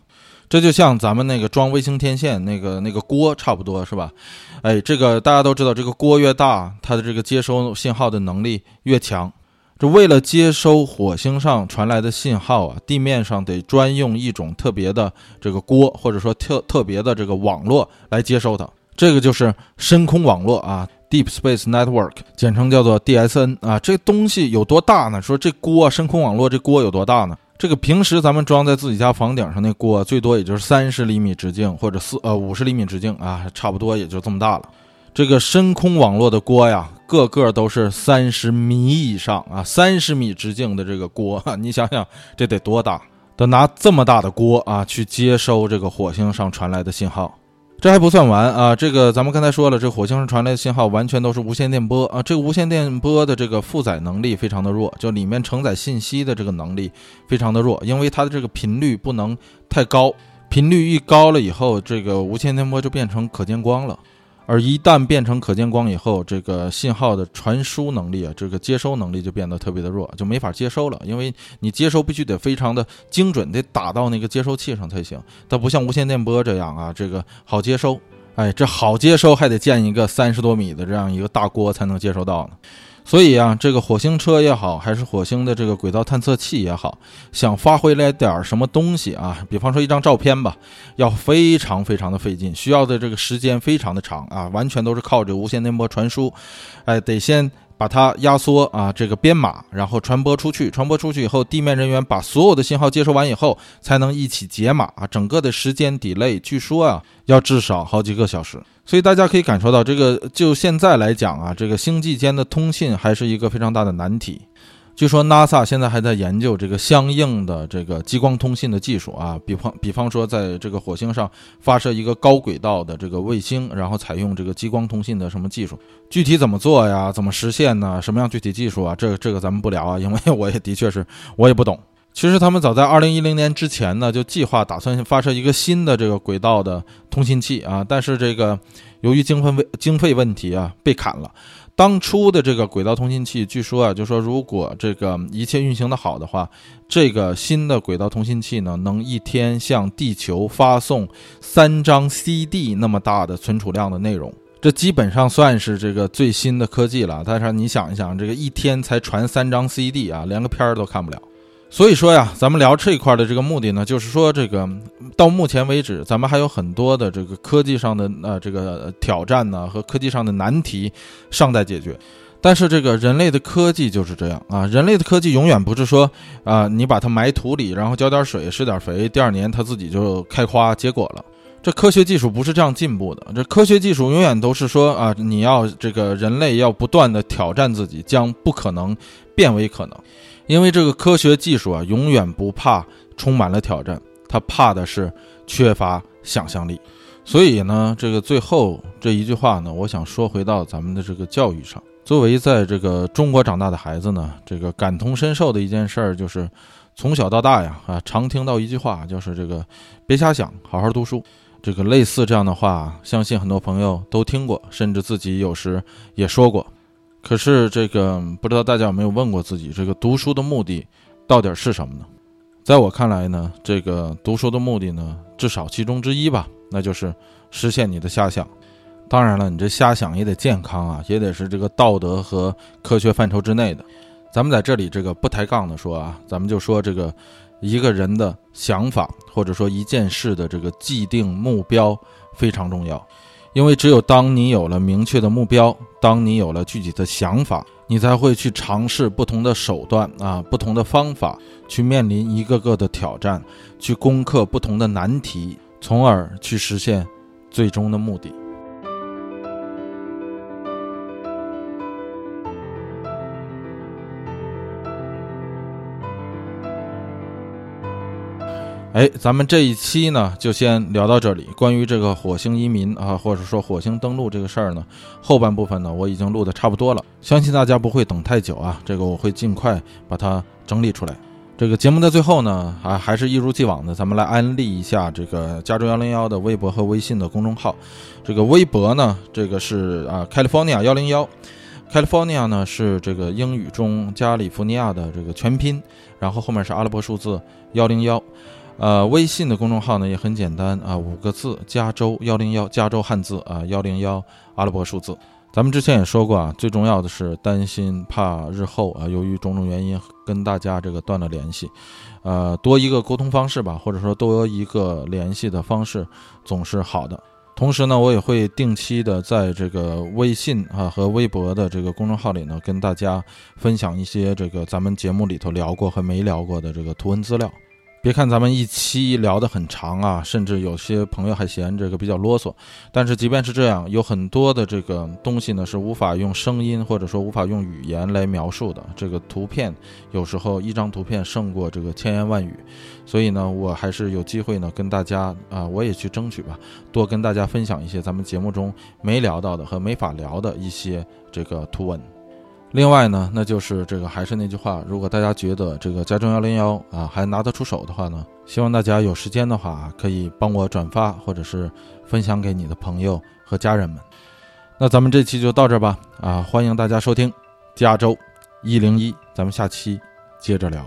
[SPEAKER 1] 这就像咱们那个装卫星天线那个那个锅差不多是吧？哎，这个大家都知道，这个锅越大，它的这个接收信号的能力越强。这为了接收火星上传来的信号啊，地面上得专用一种特别的这个锅，或者说特特别的这个网络来接收它。这个就是深空网络啊，Deep Space Network，简称叫做 DSN 啊。这东西有多大呢？说这锅深空网络这锅有多大呢？这个平时咱们装在自己家房顶上那锅，最多也就是三十厘米直径或者四呃五十厘米直径啊，差不多也就这么大了。这个深空网络的锅呀，个个都是三十米以上啊，三十米直径的这个锅，你想想这得多大？得拿这么大的锅啊去接收这个火星上传来的信号。这还不算完啊！这个咱们刚才说了，这火星上传来的信号完全都是无线电波啊。这个无线电波的这个负载能力非常的弱，就里面承载信息的这个能力非常的弱，因为它的这个频率不能太高，频率一高了以后，这个无线电波就变成可见光了。而一旦变成可见光以后，这个信号的传输能力啊，这个接收能力就变得特别的弱，就没法接收了。因为你接收必须得非常的精准，得打到那个接收器上才行。它不像无线电波这样啊，这个好接收。哎，这好接收还得建一个三十多米的这样一个大锅才能接收到呢。所以啊，这个火星车也好，还是火星的这个轨道探测器也好，想发回来点什么东西啊，比方说一张照片吧，要非常非常的费劲，需要的这个时间非常的长啊，完全都是靠着无线电波传输，哎，得先。把它压缩啊，这个编码，然后传播出去。传播出去以后，地面人员把所有的信号接收完以后，才能一起解码啊。整个的时间 delay，据说啊，要至少好几个小时。所以大家可以感受到，这个就现在来讲啊，这个星际间的通信还是一个非常大的难题。据说 NASA 现在还在研究这个相应的这个激光通信的技术啊，比方比方说在这个火星上发射一个高轨道的这个卫星，然后采用这个激光通信的什么技术，具体怎么做呀？怎么实现呢？什么样具体技术啊？这个这个咱们不聊啊，因为我也的确是我也不懂。其实他们早在二零一零年之前呢，就计划打算发射一个新的这个轨道的通信器啊，但是这个由于经费经费问题啊，被砍了。当初的这个轨道通信器，据说啊，就说如果这个一切运行的好的话，这个新的轨道通信器呢，能一天向地球发送三张 CD 那么大的存储量的内容，这基本上算是这个最新的科技了。但是你想一想，这个一天才传三张 CD 啊，连个片儿都看不了。所以说呀，咱们聊这一块的这个目的呢，就是说这个到目前为止，咱们还有很多的这个科技上的呃这个挑战呢和科技上的难题尚待解决。但是这个人类的科技就是这样啊，人类的科技永远不是说啊你把它埋土里，然后浇点水施点肥，第二年它自己就开花结果了。这科学技术不是这样进步的，这科学技术永远都是说啊你要这个人类要不断的挑战自己，将不可能变为可能。因为这个科学技术啊，永远不怕充满了挑战，它怕的是缺乏想象力。所以呢，这个最后这一句话呢，我想说回到咱们的这个教育上。作为在这个中国长大的孩子呢，这个感同身受的一件事儿就是，从小到大呀，啊，常听到一句话，就是这个别瞎想，好好读书。这个类似这样的话，相信很多朋友都听过，甚至自己有时也说过。可是这个不知道大家有没有问过自己，这个读书的目的到底是什么呢？在我看来呢，这个读书的目的呢，至少其中之一吧，那就是实现你的瞎想。当然了，你这瞎想也得健康啊，也得是这个道德和科学范畴之内的。咱们在这里这个不抬杠的说啊，咱们就说这个一个人的想法或者说一件事的这个既定目标非常重要。因为只有当你有了明确的目标，当你有了具体的想法，你才会去尝试不同的手段啊，不同的方法，去面临一个个的挑战，去攻克不同的难题，从而去实现最终的目的。哎，咱们这一期呢，就先聊到这里。关于这个火星移民啊，或者说火星登陆这个事儿呢，后半部分呢，我已经录的差不多了，相信大家不会等太久啊。这个我会尽快把它整理出来。这个节目的最后呢，啊，还是一如既往的，咱们来安利一下这个加州幺零幺的微博和微信的公众号。这个微博呢，这个是啊，California 幺零幺，California 呢是这个英语中加利福尼亚的这个全拼，然后后面是阿拉伯数字幺零幺。呃，微信的公众号呢也很简单啊，五个字：加州幺零幺，加州汉字啊，幺零幺阿拉伯数字。咱们之前也说过啊，最重要的是担心怕日后啊，由于种种原因跟大家这个断了联系，呃，多一个沟通方式吧，或者说多一个联系的方式总是好的。同时呢，我也会定期的在这个微信啊和微博的这个公众号里呢，跟大家分享一些这个咱们节目里头聊过和没聊过的这个图文资料。别看咱们一期聊得很长啊，甚至有些朋友还嫌这个比较啰嗦，但是即便是这样，有很多的这个东西呢是无法用声音或者说无法用语言来描述的。这个图片有时候一张图片胜过这个千言万语，所以呢，我还是有机会呢跟大家啊，我也去争取吧，多跟大家分享一些咱们节目中没聊到的和没法聊的一些这个图文。另外呢，那就是这个还是那句话，如果大家觉得这个加州幺零幺啊还拿得出手的话呢，希望大家有时间的话可以帮我转发或者是分享给你的朋友和家人们。那咱们这期就到这吧，啊，欢迎大家收听加州一零一，咱们下期接着聊。